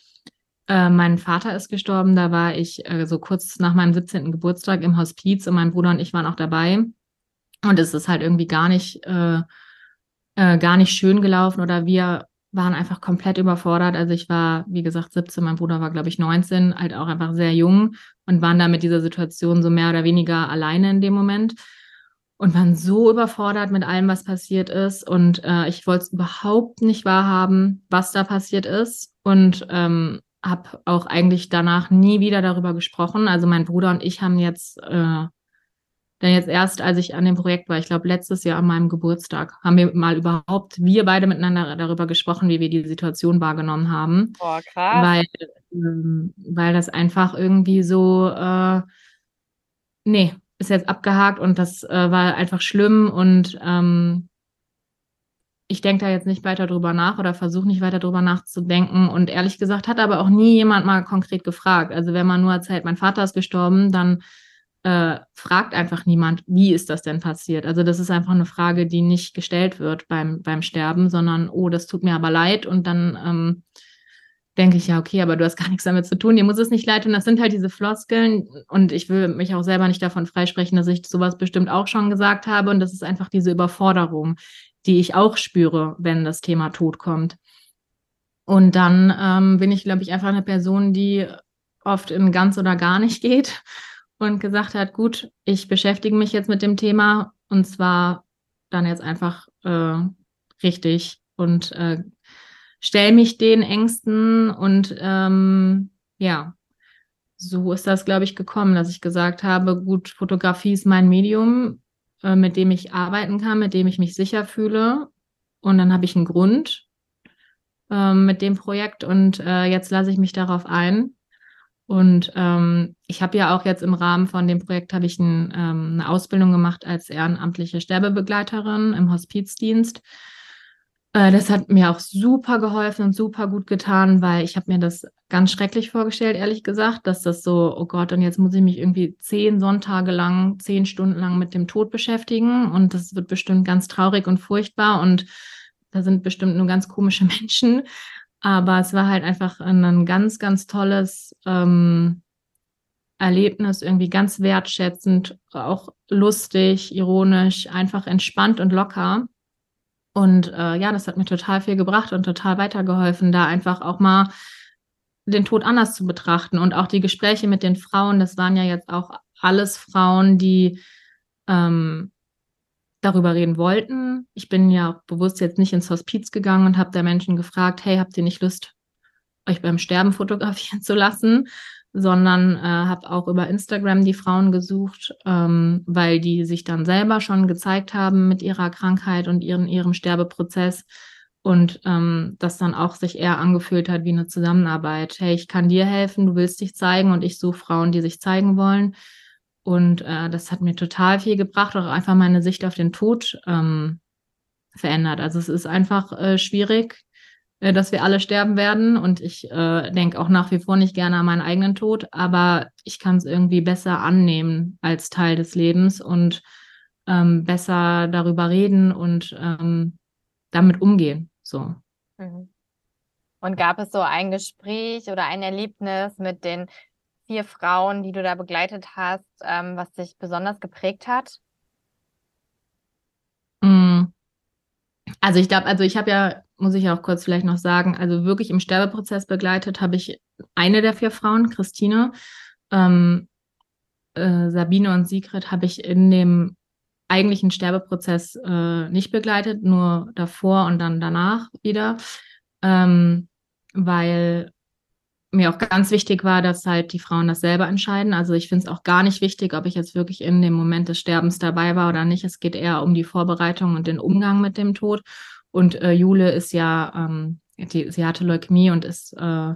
Äh, mein Vater ist gestorben, da war ich äh, so kurz nach meinem 17. Geburtstag im Hospiz und mein Bruder und ich waren auch dabei. Und es ist halt irgendwie gar nicht, äh, äh, gar nicht schön gelaufen oder wir waren einfach komplett überfordert. Also ich war, wie gesagt, 17, mein Bruder war, glaube ich, 19, halt auch einfach sehr jung und waren da mit dieser Situation so mehr oder weniger alleine in dem Moment und waren so überfordert mit allem, was passiert ist. Und äh, ich wollte es überhaupt nicht wahrhaben, was da passiert ist. Und ähm, habe auch eigentlich danach nie wieder darüber gesprochen. Also mein Bruder und ich haben jetzt äh, denn jetzt erst, als ich an dem Projekt war, ich glaube letztes Jahr an meinem Geburtstag, haben wir mal überhaupt, wir beide miteinander darüber gesprochen, wie wir die Situation wahrgenommen haben. Boah, krass. Weil, ähm, weil das einfach irgendwie so, äh, nee, ist jetzt abgehakt und das äh, war einfach schlimm und ähm, ich denke da jetzt nicht weiter drüber nach oder versuche nicht weiter drüber nachzudenken. Und ehrlich gesagt hat aber auch nie jemand mal konkret gefragt. Also wenn man nur erzählt, mein Vater ist gestorben, dann äh, fragt einfach niemand, wie ist das denn passiert? Also das ist einfach eine Frage, die nicht gestellt wird beim, beim Sterben, sondern, oh, das tut mir aber leid. Und dann ähm, denke ich, ja, okay, aber du hast gar nichts damit zu tun, dir muss es nicht leid tun. Das sind halt diese Floskeln. Und ich will mich auch selber nicht davon freisprechen, dass ich sowas bestimmt auch schon gesagt habe. Und das ist einfach diese Überforderung, die ich auch spüre, wenn das Thema Tod kommt. Und dann ähm, bin ich, glaube ich, einfach eine Person, die oft in ganz oder gar nicht geht und gesagt hat, gut, ich beschäftige mich jetzt mit dem Thema und zwar dann jetzt einfach äh, richtig und äh, stelle mich den Ängsten und ähm, ja, so ist das, glaube ich, gekommen, dass ich gesagt habe, gut, Fotografie ist mein Medium, äh, mit dem ich arbeiten kann, mit dem ich mich sicher fühle und dann habe ich einen Grund äh, mit dem Projekt und äh, jetzt lasse ich mich darauf ein und ähm, ich habe ja auch jetzt im Rahmen von dem Projekt habe ich ein, ähm, eine Ausbildung gemacht als ehrenamtliche Sterbebegleiterin im Hospizdienst. Äh, das hat mir auch super geholfen und super gut getan, weil ich habe mir das ganz schrecklich vorgestellt, ehrlich gesagt, dass das so, oh Gott, und jetzt muss ich mich irgendwie zehn Sonntage lang, zehn Stunden lang mit dem Tod beschäftigen und das wird bestimmt ganz traurig und furchtbar und da sind bestimmt nur ganz komische Menschen. Aber es war halt einfach ein ganz, ganz tolles ähm, Erlebnis, irgendwie ganz wertschätzend, auch lustig, ironisch, einfach entspannt und locker. Und äh, ja, das hat mir total viel gebracht und total weitergeholfen, da einfach auch mal den Tod anders zu betrachten. Und auch die Gespräche mit den Frauen, das waren ja jetzt auch alles Frauen, die ähm, darüber reden wollten. Ich bin ja bewusst jetzt nicht ins Hospiz gegangen und habe da Menschen gefragt, hey, habt ihr nicht Lust, euch beim Sterben fotografieren zu lassen? Sondern äh, habe auch über Instagram die Frauen gesucht, ähm, weil die sich dann selber schon gezeigt haben mit ihrer Krankheit und ihren, ihrem Sterbeprozess und ähm, das dann auch sich eher angefühlt hat wie eine Zusammenarbeit. Hey, ich kann dir helfen, du willst dich zeigen und ich suche Frauen, die sich zeigen wollen. Und äh, das hat mir total viel gebracht, auch einfach meine Sicht auf den Tod ähm, verändert. Also es ist einfach äh, schwierig, dass wir alle sterben werden. Und ich äh, denke auch nach wie vor nicht gerne an meinen eigenen Tod, aber ich kann es irgendwie besser annehmen als Teil des Lebens und ähm, besser darüber reden und ähm, damit umgehen. So. Mhm. Und gab es so ein Gespräch oder ein Erlebnis mit den vier Frauen, die du da begleitet hast, ähm, was dich besonders geprägt hat? Also ich glaube, also ich habe ja, muss ich auch kurz vielleicht noch sagen, also wirklich im Sterbeprozess begleitet habe ich eine der vier Frauen, Christine. Ähm, äh, Sabine und Sigrid habe ich in dem eigentlichen Sterbeprozess äh, nicht begleitet, nur davor und dann danach wieder, ähm, weil mir auch ganz wichtig war, dass halt die Frauen das selber entscheiden. Also ich finde es auch gar nicht wichtig, ob ich jetzt wirklich in dem Moment des Sterbens dabei war oder nicht. Es geht eher um die Vorbereitung und den Umgang mit dem Tod. Und äh, Jule ist ja, ähm, die, sie hatte Leukämie und ist äh,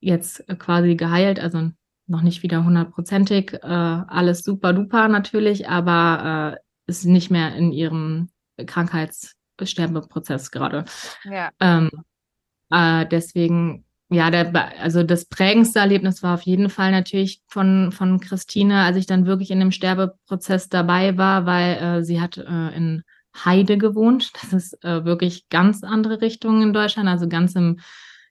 jetzt quasi geheilt, also noch nicht wieder hundertprozentig, äh, alles super duper natürlich, aber äh, ist nicht mehr in ihrem Krankheitssterbeprozess gerade. Ja. Ähm, äh, deswegen ja, der, also das prägendste Erlebnis war auf jeden Fall natürlich von, von Christine, als ich dann wirklich in dem Sterbeprozess dabei war, weil äh, sie hat äh, in Heide gewohnt. Das ist äh, wirklich ganz andere Richtung in Deutschland, also ganz im,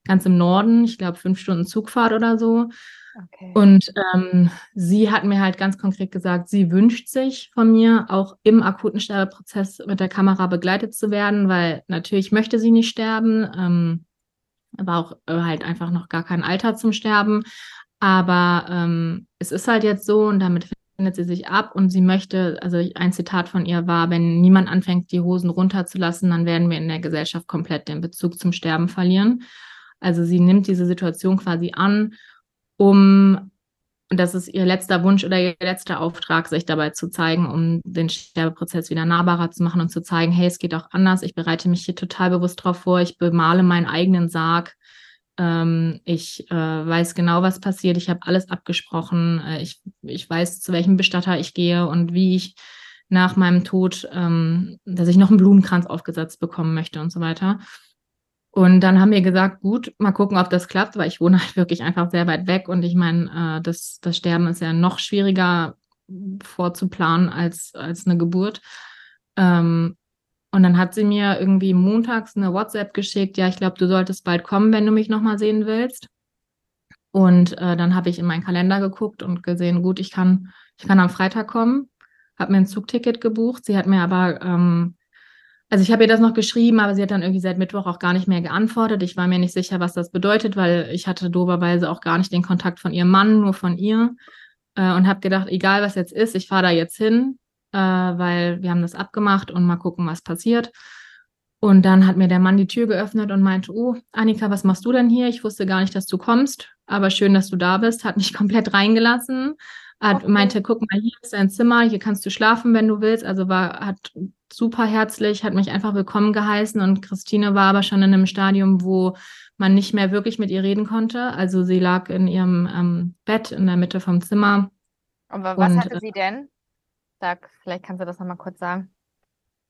ganz im Norden. Ich glaube, fünf Stunden Zugfahrt oder so. Okay. Und ähm, sie hat mir halt ganz konkret gesagt, sie wünscht sich von mir auch im akuten Sterbeprozess mit der Kamera begleitet zu werden, weil natürlich möchte sie nicht sterben. Ähm, aber auch äh, halt einfach noch gar kein Alter zum Sterben. Aber ähm, es ist halt jetzt so und damit findet sie sich ab und sie möchte, also ein Zitat von ihr war, wenn niemand anfängt, die Hosen runterzulassen, dann werden wir in der Gesellschaft komplett den Bezug zum Sterben verlieren. Also sie nimmt diese Situation quasi an, um und das ist ihr letzter Wunsch oder ihr letzter Auftrag, sich dabei zu zeigen, um den Sterbeprozess wieder nahbarer zu machen und zu zeigen, hey, es geht auch anders. Ich bereite mich hier total bewusst drauf vor. Ich bemale meinen eigenen Sarg. Ähm, ich äh, weiß genau, was passiert. Ich habe alles abgesprochen. Äh, ich, ich weiß, zu welchem Bestatter ich gehe und wie ich nach meinem Tod, ähm, dass ich noch einen Blumenkranz aufgesetzt bekommen möchte und so weiter. Und dann haben wir gesagt, gut, mal gucken, ob das klappt, weil ich wohne halt wirklich einfach sehr weit weg und ich meine, äh, das, das Sterben ist ja noch schwieriger vorzuplanen als, als eine Geburt. Ähm, und dann hat sie mir irgendwie montags eine WhatsApp geschickt, ja, ich glaube, du solltest bald kommen, wenn du mich nochmal sehen willst. Und äh, dann habe ich in meinen Kalender geguckt und gesehen, gut, ich kann, ich kann am Freitag kommen, habe mir ein Zugticket gebucht. Sie hat mir aber ähm, also ich habe ihr das noch geschrieben, aber sie hat dann irgendwie seit Mittwoch auch gar nicht mehr geantwortet. Ich war mir nicht sicher, was das bedeutet, weil ich hatte doberweise auch gar nicht den Kontakt von ihrem Mann, nur von ihr. Äh, und habe gedacht, egal was jetzt ist, ich fahre da jetzt hin, äh, weil wir haben das abgemacht und mal gucken, was passiert. Und dann hat mir der Mann die Tür geöffnet und meinte, oh, Annika, was machst du denn hier? Ich wusste gar nicht, dass du kommst, aber schön, dass du da bist. Hat mich komplett reingelassen. Hat, okay. meinte, guck mal, hier ist dein Zimmer, hier kannst du schlafen, wenn du willst. Also war, hat super herzlich, hat mich einfach willkommen geheißen und Christine war aber schon in einem Stadium, wo man nicht mehr wirklich mit ihr reden konnte. Also sie lag in ihrem ähm, Bett in der Mitte vom Zimmer. Aber was und, hatte sie denn? Sag, vielleicht kannst du das nochmal kurz sagen.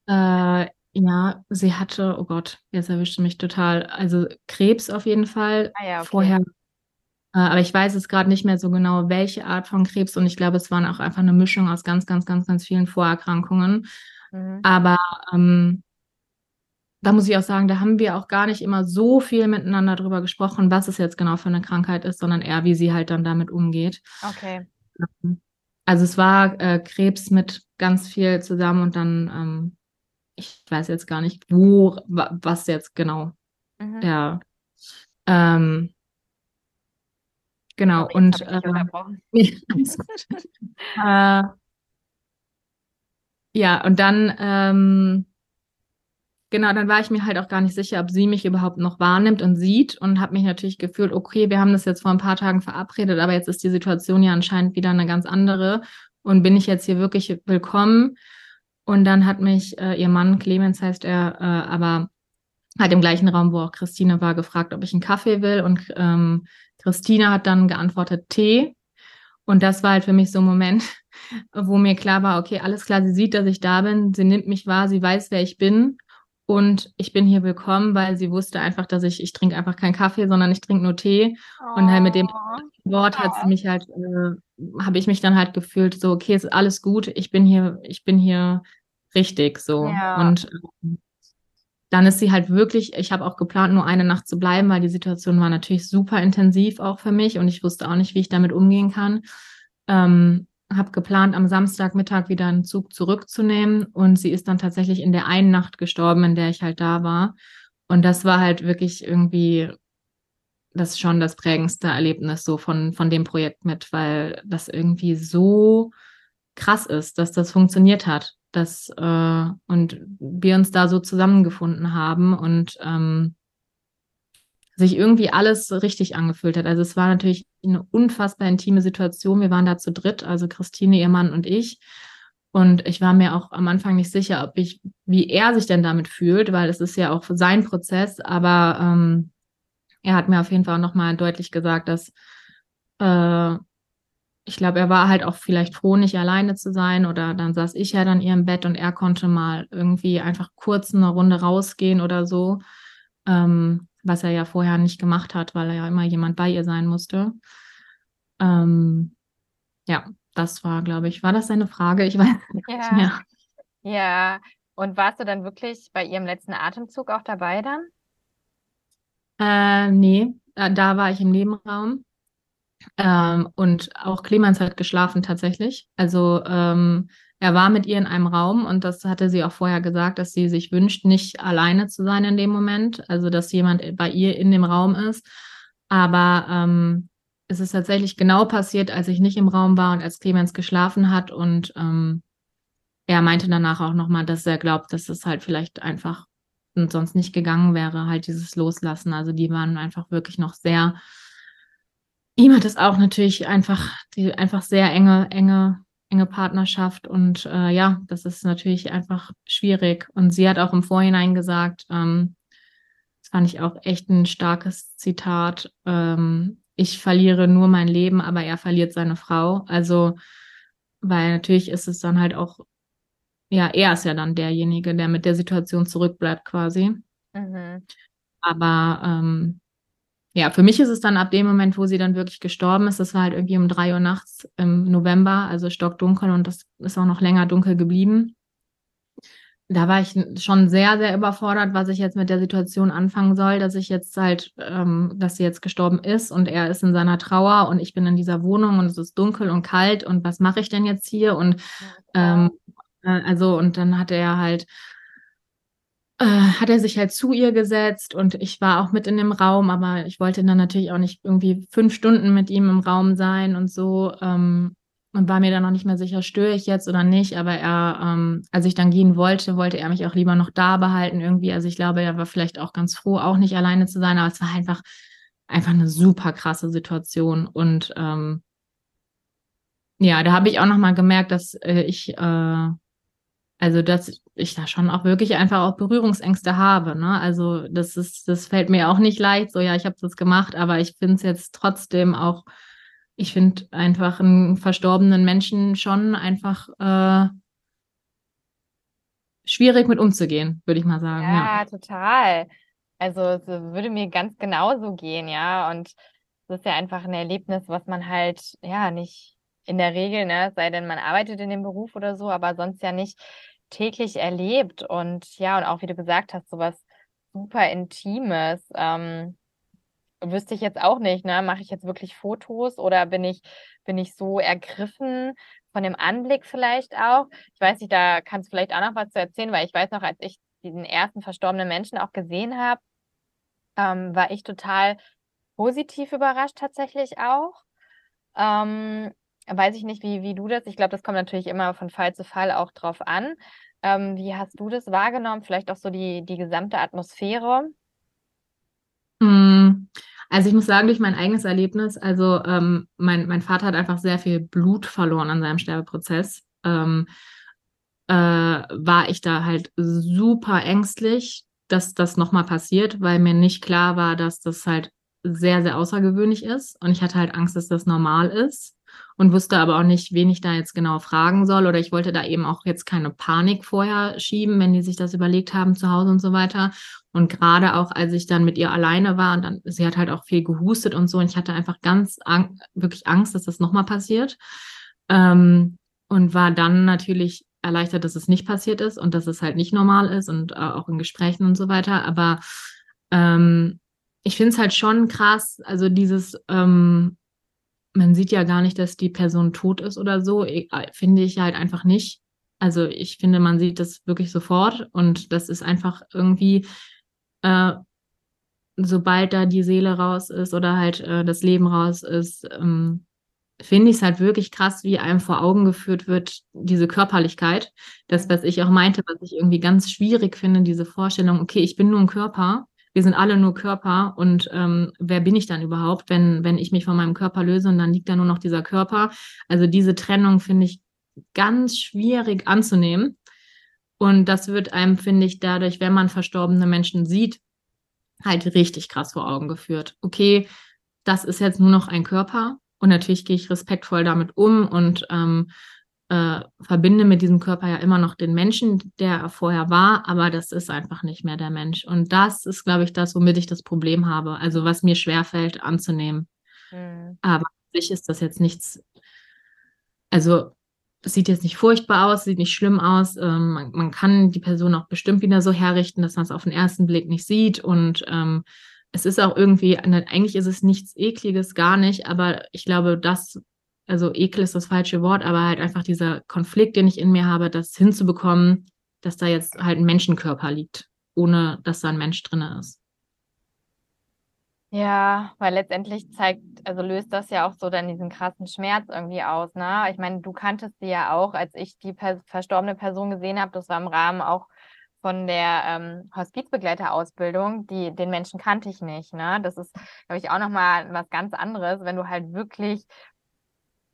Äh, ja, sie hatte, oh Gott, jetzt erwischte mich total. Also Krebs auf jeden Fall. Ah, ja, okay. Vorher aber ich weiß es gerade nicht mehr so genau, welche Art von Krebs. Und ich glaube, es waren auch einfach eine Mischung aus ganz, ganz, ganz, ganz vielen Vorerkrankungen. Mhm. Aber ähm, da muss ich auch sagen, da haben wir auch gar nicht immer so viel miteinander drüber gesprochen, was es jetzt genau für eine Krankheit ist, sondern eher, wie sie halt dann damit umgeht. Okay. Ähm, also es war äh, Krebs mit ganz viel zusammen und dann, ähm, ich weiß jetzt gar nicht, wo, was jetzt genau mhm. der, ähm, genau, und äh, äh, ja, und dann, ähm, genau, dann war ich mir halt auch gar nicht sicher, ob sie mich überhaupt noch wahrnimmt und sieht und habe mich natürlich gefühlt, okay, wir haben das jetzt vor ein paar Tagen verabredet, aber jetzt ist die Situation ja anscheinend wieder eine ganz andere und bin ich jetzt hier wirklich willkommen? Und dann hat mich äh, ihr Mann, Clemens heißt er, äh, aber halt im gleichen Raum, wo auch Christine war, gefragt, ob ich einen Kaffee will. Und ähm, Christine hat dann geantwortet Tee. Und das war halt für mich so ein Moment, wo mir klar war, okay, alles klar, sie sieht, dass ich da bin, sie nimmt mich wahr, sie weiß, wer ich bin und ich bin hier willkommen, weil sie wusste einfach, dass ich, ich trinke einfach keinen Kaffee, sondern ich trinke nur Tee. Oh. Und halt mit dem Wort hat sie mich halt, äh, habe ich mich dann halt gefühlt, so, okay, ist alles gut, ich bin hier, ich bin hier richtig, so. Ja. Und äh, dann ist sie halt wirklich, ich habe auch geplant, nur eine Nacht zu bleiben, weil die Situation war natürlich super intensiv auch für mich und ich wusste auch nicht, wie ich damit umgehen kann. Ähm, habe geplant, am Samstagmittag wieder einen Zug zurückzunehmen und sie ist dann tatsächlich in der einen Nacht gestorben, in der ich halt da war. Und das war halt wirklich irgendwie das schon das prägendste Erlebnis so von, von dem Projekt mit, weil das irgendwie so krass ist, dass das funktioniert hat. Dass äh, und wir uns da so zusammengefunden haben und ähm, sich irgendwie alles richtig angefühlt hat. Also es war natürlich eine unfassbar intime Situation. Wir waren da zu dritt, also Christine, ihr Mann und ich. Und ich war mir auch am Anfang nicht sicher, ob ich, wie er sich denn damit fühlt, weil es ist ja auch sein Prozess. Aber ähm, er hat mir auf jeden Fall nochmal deutlich gesagt, dass äh, ich glaube, er war halt auch vielleicht froh, nicht alleine zu sein. Oder dann saß ich ja dann im Bett und er konnte mal irgendwie einfach kurz eine Runde rausgehen oder so. Ähm, was er ja vorher nicht gemacht hat, weil er ja immer jemand bei ihr sein musste. Ähm, ja, das war, glaube ich, war das seine Frage? Ich weiß nicht ja. mehr. Ja, und warst du dann wirklich bei ihrem letzten Atemzug auch dabei dann? Äh, nee, da, da war ich im Nebenraum. Ähm, und auch Clemens hat geschlafen tatsächlich. Also ähm, er war mit ihr in einem Raum und das hatte sie auch vorher gesagt, dass sie sich wünscht, nicht alleine zu sein in dem Moment, also dass jemand bei ihr in dem Raum ist. Aber ähm, es ist tatsächlich genau passiert, als ich nicht im Raum war und als Clemens geschlafen hat und ähm, er meinte danach auch nochmal, dass er glaubt, dass es halt vielleicht einfach sonst nicht gegangen wäre, halt dieses Loslassen. Also die waren einfach wirklich noch sehr ihm hat es auch natürlich einfach, die einfach sehr enge, enge, enge Partnerschaft und äh, ja, das ist natürlich einfach schwierig. Und sie hat auch im Vorhinein gesagt, ähm, das fand ich auch echt ein starkes Zitat, ähm, ich verliere nur mein Leben, aber er verliert seine Frau. Also, weil natürlich ist es dann halt auch, ja, er ist ja dann derjenige, der mit der Situation zurückbleibt quasi. Mhm. Aber ähm, ja, für mich ist es dann ab dem Moment, wo sie dann wirklich gestorben ist, das war halt irgendwie um drei Uhr nachts im November, also stockdunkel und das ist auch noch länger dunkel geblieben. Da war ich schon sehr, sehr überfordert, was ich jetzt mit der Situation anfangen soll, dass ich jetzt halt, ähm, dass sie jetzt gestorben ist und er ist in seiner Trauer und ich bin in dieser Wohnung und es ist dunkel und kalt und was mache ich denn jetzt hier? Und ähm, äh, also, und dann hat er halt äh, hat er sich halt zu ihr gesetzt und ich war auch mit in dem Raum, aber ich wollte dann natürlich auch nicht irgendwie fünf Stunden mit ihm im Raum sein und so ähm, und war mir dann noch nicht mehr sicher, störe ich jetzt oder nicht. Aber er, ähm, als ich dann gehen wollte, wollte er mich auch lieber noch da behalten irgendwie. Also ich glaube, er war vielleicht auch ganz froh, auch nicht alleine zu sein, aber es war einfach einfach eine super krasse Situation und ähm, ja, da habe ich auch noch mal gemerkt, dass äh, ich äh, also, dass ich da schon auch wirklich einfach auch Berührungsängste habe. Ne? Also, das ist, das fällt mir auch nicht leicht. So, ja, ich habe das gemacht, aber ich finde es jetzt trotzdem auch, ich finde einfach einen verstorbenen Menschen schon einfach äh, schwierig mit umzugehen, würde ich mal sagen. Ja, ja, total. Also, es würde mir ganz genauso gehen, ja. Und es ist ja einfach ein Erlebnis, was man halt, ja, nicht in der Regel, ne, sei denn man arbeitet in dem Beruf oder so, aber sonst ja nicht täglich erlebt. Und ja, und auch wie du gesagt hast, sowas super Intimes. Ähm, wüsste ich jetzt auch nicht, ne? Mache ich jetzt wirklich Fotos oder bin ich, bin ich so ergriffen von dem Anblick vielleicht auch? Ich weiß nicht, da kannst du vielleicht auch noch was zu erzählen, weil ich weiß noch, als ich diesen ersten verstorbenen Menschen auch gesehen habe, ähm, war ich total positiv überrascht tatsächlich auch. Ähm, weiß ich nicht, wie, wie du das, ich glaube, das kommt natürlich immer von Fall zu Fall auch drauf an. Ähm, wie hast du das wahrgenommen? Vielleicht auch so die, die gesamte Atmosphäre? Hm, also ich muss sagen, durch mein eigenes Erlebnis, also ähm, mein, mein Vater hat einfach sehr viel Blut verloren an seinem Sterbeprozess. Ähm, äh, war ich da halt super ängstlich, dass das nochmal passiert, weil mir nicht klar war, dass das halt sehr, sehr außergewöhnlich ist. Und ich hatte halt Angst, dass das normal ist und wusste aber auch nicht, wen ich da jetzt genau fragen soll. Oder ich wollte da eben auch jetzt keine Panik vorher schieben, wenn die sich das überlegt haben zu Hause und so weiter. Und gerade auch, als ich dann mit ihr alleine war und dann, sie hat halt auch viel gehustet und so. Und ich hatte einfach ganz ang wirklich Angst, dass das nochmal passiert. Ähm, und war dann natürlich erleichtert, dass es nicht passiert ist und dass es halt nicht normal ist und äh, auch in Gesprächen und so weiter. Aber ähm, ich finde es halt schon krass, also dieses, ähm, man sieht ja gar nicht, dass die Person tot ist oder so, äh, finde ich halt einfach nicht. Also ich finde, man sieht das wirklich sofort und das ist einfach irgendwie, äh, sobald da die Seele raus ist oder halt äh, das Leben raus ist, ähm, finde ich es halt wirklich krass, wie einem vor Augen geführt wird, diese Körperlichkeit. Das, was ich auch meinte, was ich irgendwie ganz schwierig finde, diese Vorstellung, okay, ich bin nur ein Körper, wir sind alle nur Körper und ähm, wer bin ich dann überhaupt, wenn, wenn ich mich von meinem Körper löse und dann liegt da nur noch dieser Körper. Also diese Trennung finde ich ganz schwierig anzunehmen. Und das wird einem, finde ich, dadurch, wenn man verstorbene Menschen sieht, halt richtig krass vor Augen geführt. Okay, das ist jetzt nur noch ein Körper und natürlich gehe ich respektvoll damit um und ähm, äh, verbinde mit diesem Körper ja immer noch den Menschen, der er vorher war, aber das ist einfach nicht mehr der Mensch. Und das ist, glaube ich, das, womit ich das Problem habe. Also was mir schwerfällt anzunehmen. Mhm. Aber an sich ist das jetzt nichts. Also es sieht jetzt nicht furchtbar aus, sieht nicht schlimm aus. Ähm, man, man, kann die Person auch bestimmt wieder so herrichten, dass man es auf den ersten Blick nicht sieht. Und ähm, es ist auch irgendwie, eigentlich ist es nichts Ekliges, gar nicht, aber ich glaube, das, also Ekel ist das falsche Wort, aber halt einfach dieser Konflikt, den ich in mir habe, das hinzubekommen, dass da jetzt halt ein Menschenkörper liegt, ohne dass da ein Mensch drin ist. Ja, weil letztendlich zeigt, also löst das ja auch so dann diesen krassen Schmerz irgendwie aus, ne? Ich meine, du kanntest sie ja auch, als ich die per verstorbene Person gesehen habe, das war im Rahmen auch von der ähm, Hospizbegleiterausbildung, die, den Menschen kannte ich nicht. Ne? Das ist, glaube ich, auch nochmal was ganz anderes, wenn du halt wirklich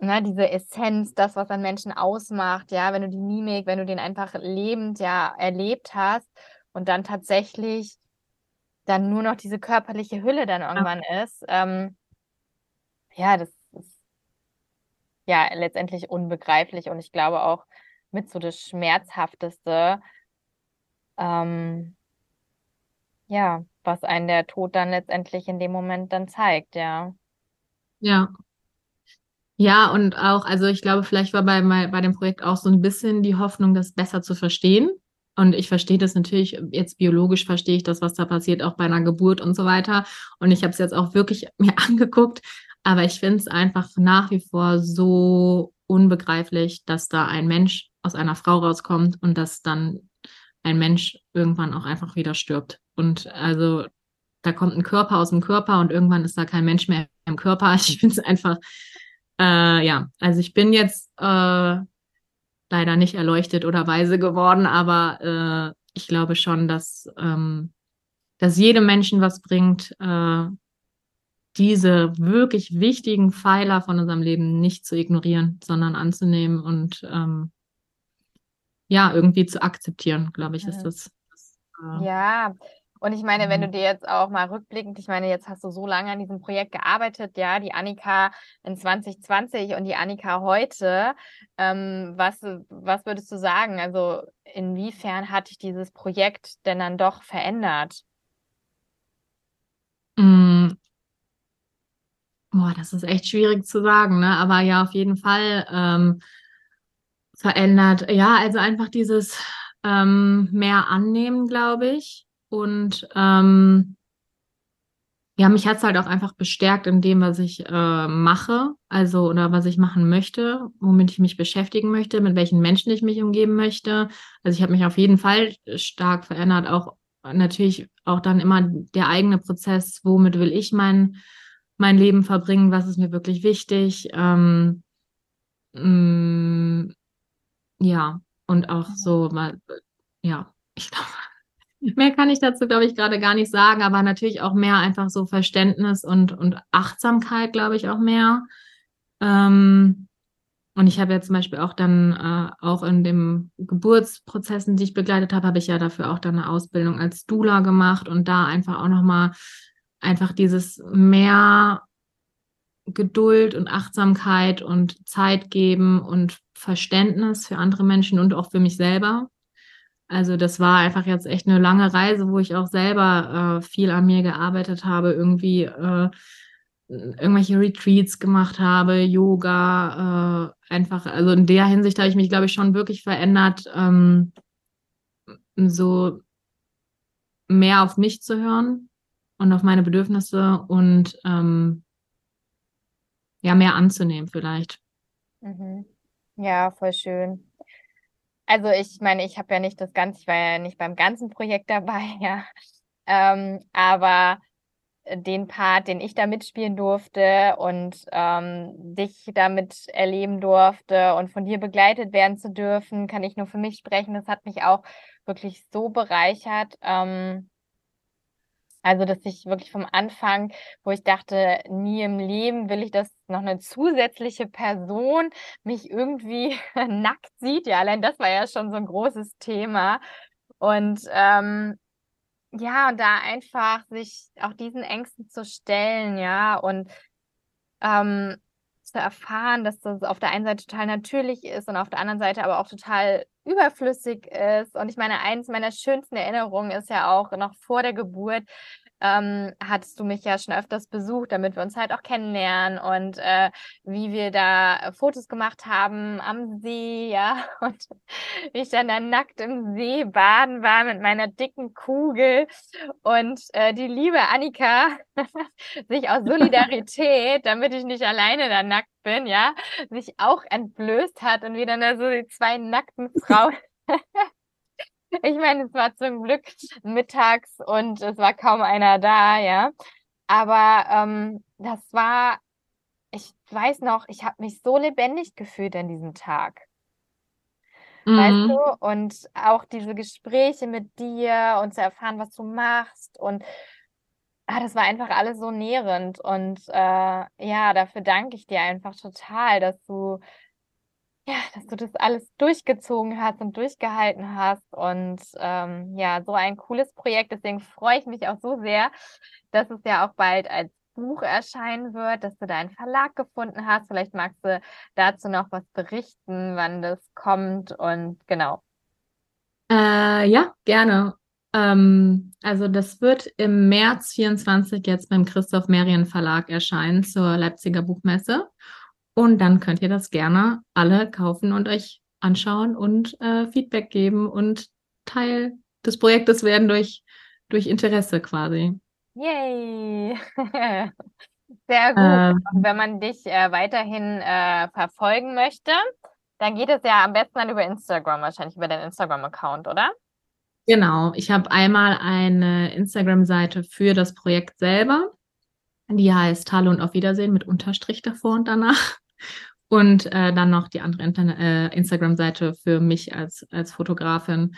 ne, diese Essenz, das, was an Menschen ausmacht, ja, wenn du die Mimik, wenn du den einfach lebend ja erlebt hast und dann tatsächlich dann nur noch diese körperliche Hülle dann irgendwann ja. ist, ähm, ja, das ist ja letztendlich unbegreiflich und ich glaube auch mit so das Schmerzhafteste, ähm, ja, was einen der Tod dann letztendlich in dem Moment dann zeigt, ja. Ja. Ja, und auch, also ich glaube, vielleicht war bei, bei dem Projekt auch so ein bisschen die Hoffnung, das besser zu verstehen. Und ich verstehe das natürlich, jetzt biologisch verstehe ich das, was da passiert, auch bei einer Geburt und so weiter. Und ich habe es jetzt auch wirklich mir angeguckt. Aber ich finde es einfach nach wie vor so unbegreiflich, dass da ein Mensch aus einer Frau rauskommt und dass dann ein Mensch irgendwann auch einfach wieder stirbt. Und also da kommt ein Körper aus dem Körper und irgendwann ist da kein Mensch mehr im Körper. Ich finde es einfach, äh, ja, also ich bin jetzt äh, leider nicht erleuchtet oder weise geworden, aber äh, ich glaube schon, dass, ähm, dass jedem Menschen was bringt, äh, diese wirklich wichtigen Pfeiler von unserem Leben nicht zu ignorieren, sondern anzunehmen und ähm, ja, irgendwie zu akzeptieren, glaube ich, ist das. das äh, ja, und ich meine, wenn du mhm. dir jetzt auch mal rückblickend, ich meine, jetzt hast du so lange an diesem Projekt gearbeitet, ja, die Annika in 2020 und die Annika heute, ähm, was, was würdest du sagen? Also inwiefern hat dich dieses Projekt denn dann doch verändert? Mm. Boah, das ist echt schwierig zu sagen, ne? Aber ja, auf jeden Fall. Ähm, verändert? Ja, also einfach dieses ähm, mehr annehmen, glaube ich. Und ähm, ja, mich hat es halt auch einfach bestärkt in dem, was ich äh, mache, also oder was ich machen möchte, womit ich mich beschäftigen möchte, mit welchen Menschen ich mich umgeben möchte. Also ich habe mich auf jeden Fall stark verändert, auch natürlich auch dann immer der eigene Prozess, womit will ich mein, mein Leben verbringen, was ist mir wirklich wichtig. Ähm, mh, mm, ja, und auch so mal, ja, ich glaube, mehr kann ich dazu, glaube ich, gerade gar nicht sagen, aber natürlich auch mehr einfach so Verständnis und, und Achtsamkeit, glaube ich, auch mehr. Ähm, und ich habe ja zum Beispiel auch dann äh, auch in den Geburtsprozessen, die ich begleitet habe, habe ich ja dafür auch dann eine Ausbildung als Doula gemacht und da einfach auch nochmal einfach dieses mehr Geduld und Achtsamkeit und Zeit geben und Verständnis für andere Menschen und auch für mich selber. Also das war einfach jetzt echt eine lange Reise, wo ich auch selber äh, viel an mir gearbeitet habe, irgendwie äh, irgendwelche Retreats gemacht habe, Yoga, äh, einfach, also in der Hinsicht habe ich mich, glaube ich, schon wirklich verändert, ähm, so mehr auf mich zu hören und auf meine Bedürfnisse und ähm, ja, mehr anzunehmen vielleicht. Mhm. Ja, voll schön. Also ich meine, ich habe ja nicht das Ganze, ich war ja nicht beim ganzen Projekt dabei, ja. Ähm, aber den Part, den ich da mitspielen durfte und ähm, dich damit erleben durfte und von dir begleitet werden zu dürfen, kann ich nur für mich sprechen. Das hat mich auch wirklich so bereichert. Ähm, also, dass ich wirklich vom Anfang, wo ich dachte, nie im Leben will ich, dass noch eine zusätzliche Person mich irgendwie nackt sieht. Ja, allein das war ja schon so ein großes Thema. Und ähm, ja, und da einfach sich auch diesen Ängsten zu stellen, ja, und ähm, zu erfahren, dass das auf der einen Seite total natürlich ist und auf der anderen Seite aber auch total überflüssig ist. Und ich meine, eins meiner schönsten Erinnerungen ist ja auch noch vor der Geburt, ähm, hattest du mich ja schon öfters besucht, damit wir uns halt auch kennenlernen und äh, wie wir da Fotos gemacht haben am See, ja, und wie ich dann da nackt im See baden war mit meiner dicken Kugel und äh, die liebe Annika sich aus Solidarität, damit ich nicht alleine da nackt bin, ja, sich auch entblößt hat und wir dann da so die zwei nackten Frauen ich meine, es war zum Glück mittags und es war kaum einer da, ja. Aber ähm, das war, ich weiß noch, ich habe mich so lebendig gefühlt an diesem Tag. Mhm. Weißt du? Und auch diese Gespräche mit dir und zu erfahren, was du machst. Und ah, das war einfach alles so nährend. Und äh, ja, dafür danke ich dir einfach total, dass du ja, dass du das alles durchgezogen hast und durchgehalten hast. Und ähm, ja, so ein cooles Projekt. Deswegen freue ich mich auch so sehr, dass es ja auch bald als Buch erscheinen wird, dass du da einen Verlag gefunden hast. Vielleicht magst du dazu noch was berichten, wann das kommt und genau. Äh, ja, gerne. Ähm, also das wird im März 24 jetzt beim Christoph Merien Verlag erscheinen zur Leipziger Buchmesse. Und dann könnt ihr das gerne alle kaufen und euch anschauen und äh, Feedback geben und Teil des Projektes werden durch, durch Interesse quasi. Yay! Sehr gut. Ähm, Wenn man dich äh, weiterhin äh, verfolgen möchte, dann geht es ja am besten dann über Instagram, wahrscheinlich über deinen Instagram-Account, oder? Genau. Ich habe einmal eine Instagram-Seite für das Projekt selber. Die heißt Hallo und auf Wiedersehen mit Unterstrich davor und danach. Und äh, dann noch die andere äh, Instagram-Seite für mich als, als Fotografin.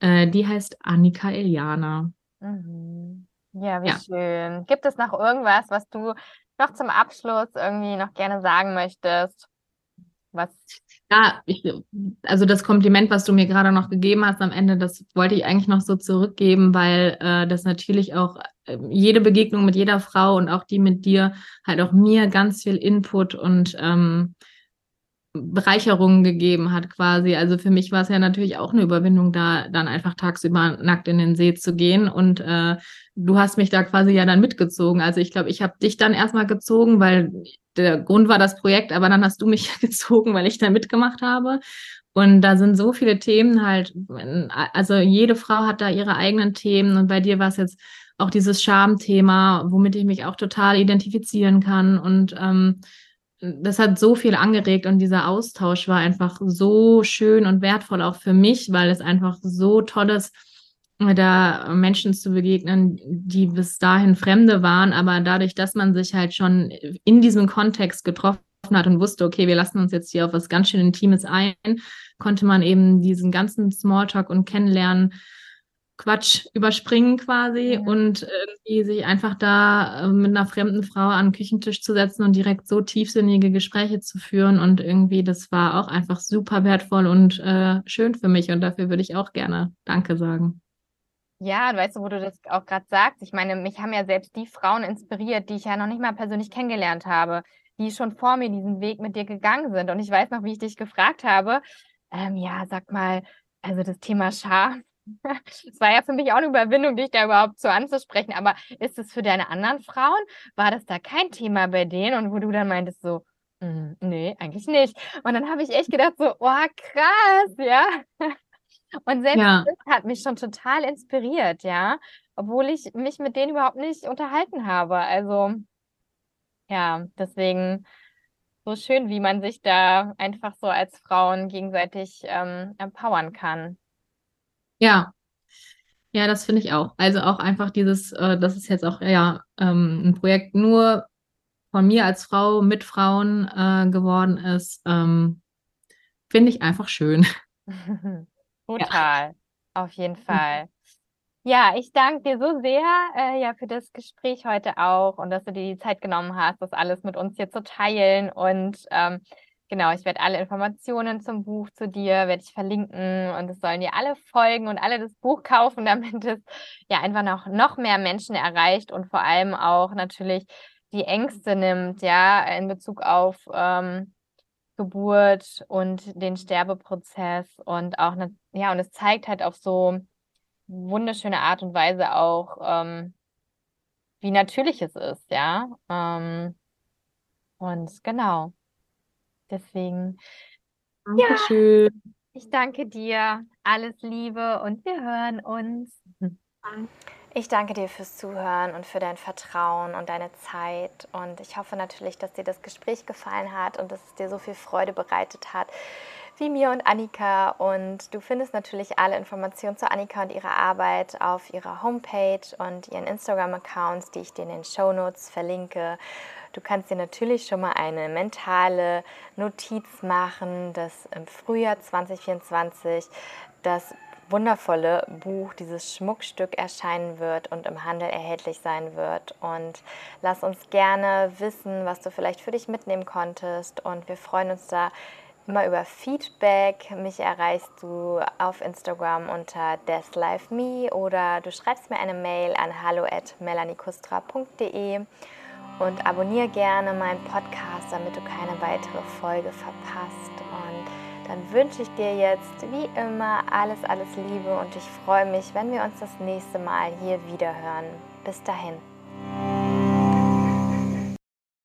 Äh, die heißt Annika Eliana. Mhm. Ja, wie ja. schön. Gibt es noch irgendwas, was du noch zum Abschluss irgendwie noch gerne sagen möchtest? Was? Ja, ich, also das Kompliment, was du mir gerade noch gegeben hast am Ende, das wollte ich eigentlich noch so zurückgeben, weil äh, das natürlich auch äh, jede Begegnung mit jeder Frau und auch die mit dir halt auch mir ganz viel Input und ähm, Bereicherungen gegeben hat quasi. Also für mich war es ja natürlich auch eine Überwindung, da dann einfach tagsüber nackt in den See zu gehen. Und äh, du hast mich da quasi ja dann mitgezogen. Also ich glaube, ich habe dich dann erstmal gezogen, weil der Grund war das Projekt, aber dann hast du mich gezogen, weil ich da mitgemacht habe. Und da sind so viele Themen halt, also jede Frau hat da ihre eigenen Themen und bei dir war es jetzt auch dieses Schamthema, womit ich mich auch total identifizieren kann. Und ähm, das hat so viel angeregt und dieser Austausch war einfach so schön und wertvoll auch für mich, weil es einfach so toll ist, da Menschen zu begegnen, die bis dahin Fremde waren, aber dadurch, dass man sich halt schon in diesem Kontext getroffen hat und wusste, okay, wir lassen uns jetzt hier auf was ganz schön Intimes ein, konnte man eben diesen ganzen Smalltalk und Kennenlernen Quatsch überspringen quasi ja. und irgendwie sich einfach da äh, mit einer fremden Frau an den Küchentisch zu setzen und direkt so tiefsinnige Gespräche zu führen. Und irgendwie, das war auch einfach super wertvoll und äh, schön für mich. Und dafür würde ich auch gerne Danke sagen. Ja, weißt du, wo du das auch gerade sagst, ich meine, mich haben ja selbst die Frauen inspiriert, die ich ja noch nicht mal persönlich kennengelernt habe, die schon vor mir diesen Weg mit dir gegangen sind. Und ich weiß noch, wie ich dich gefragt habe, ähm, ja, sag mal, also das Thema Scham, es war ja für mich auch eine Überwindung, dich da überhaupt so anzusprechen. Aber ist es für deine anderen Frauen? War das da kein Thema bei denen? Und wo du dann meintest so, mm, nee, eigentlich nicht. Und dann habe ich echt gedacht so, oh krass, ja. Und selbst ja. das hat mich schon total inspiriert, ja, obwohl ich mich mit denen überhaupt nicht unterhalten habe. Also ja, deswegen so schön, wie man sich da einfach so als Frauen gegenseitig ähm, empowern kann. Ja. Ja, das finde ich auch. Also auch einfach dieses, äh, das ist jetzt auch ja ähm, ein Projekt nur von mir als Frau mit Frauen äh, geworden ist, ähm, finde ich einfach schön. Total, ja. auf jeden Fall. Ja, ich danke dir so sehr äh, ja, für das Gespräch heute auch und dass du dir die Zeit genommen hast, das alles mit uns hier zu teilen. Und ähm, genau, ich werde alle Informationen zum Buch zu dir, werde ich verlinken und es sollen dir alle folgen und alle das Buch kaufen, damit es ja einfach noch, noch mehr Menschen erreicht und vor allem auch natürlich die Ängste nimmt, ja, in Bezug auf ähm, Geburt und den Sterbeprozess und auch, ne, ja, und es zeigt halt auf so wunderschöne Art und Weise auch, ähm, wie natürlich es ist, ja. Ähm, und genau. Deswegen. Dankeschön. Ja, ich danke dir. Alles Liebe und wir hören uns. Ich danke dir fürs Zuhören und für dein Vertrauen und deine Zeit. Und ich hoffe natürlich, dass dir das Gespräch gefallen hat und dass es dir so viel Freude bereitet hat wie mir und Annika. Und du findest natürlich alle Informationen zu Annika und ihrer Arbeit auf ihrer Homepage und ihren Instagram-Accounts, die ich dir in den Show Notes verlinke. Du kannst dir natürlich schon mal eine mentale Notiz machen, dass im Frühjahr 2024 das wundervolle Buch, dieses Schmuckstück erscheinen wird und im Handel erhältlich sein wird. Und lass uns gerne wissen, was du vielleicht für dich mitnehmen konntest. Und wir freuen uns da immer über Feedback. Mich erreichst du auf Instagram unter deathlifeme oder du schreibst mir eine Mail an hallo at melaniekustra.de und abonniere gerne meinen Podcast, damit du keine weitere Folge verpasst. Und dann wünsche ich dir jetzt wie immer alles, alles Liebe und ich freue mich, wenn wir uns das nächste Mal hier wieder hören. Bis dahin.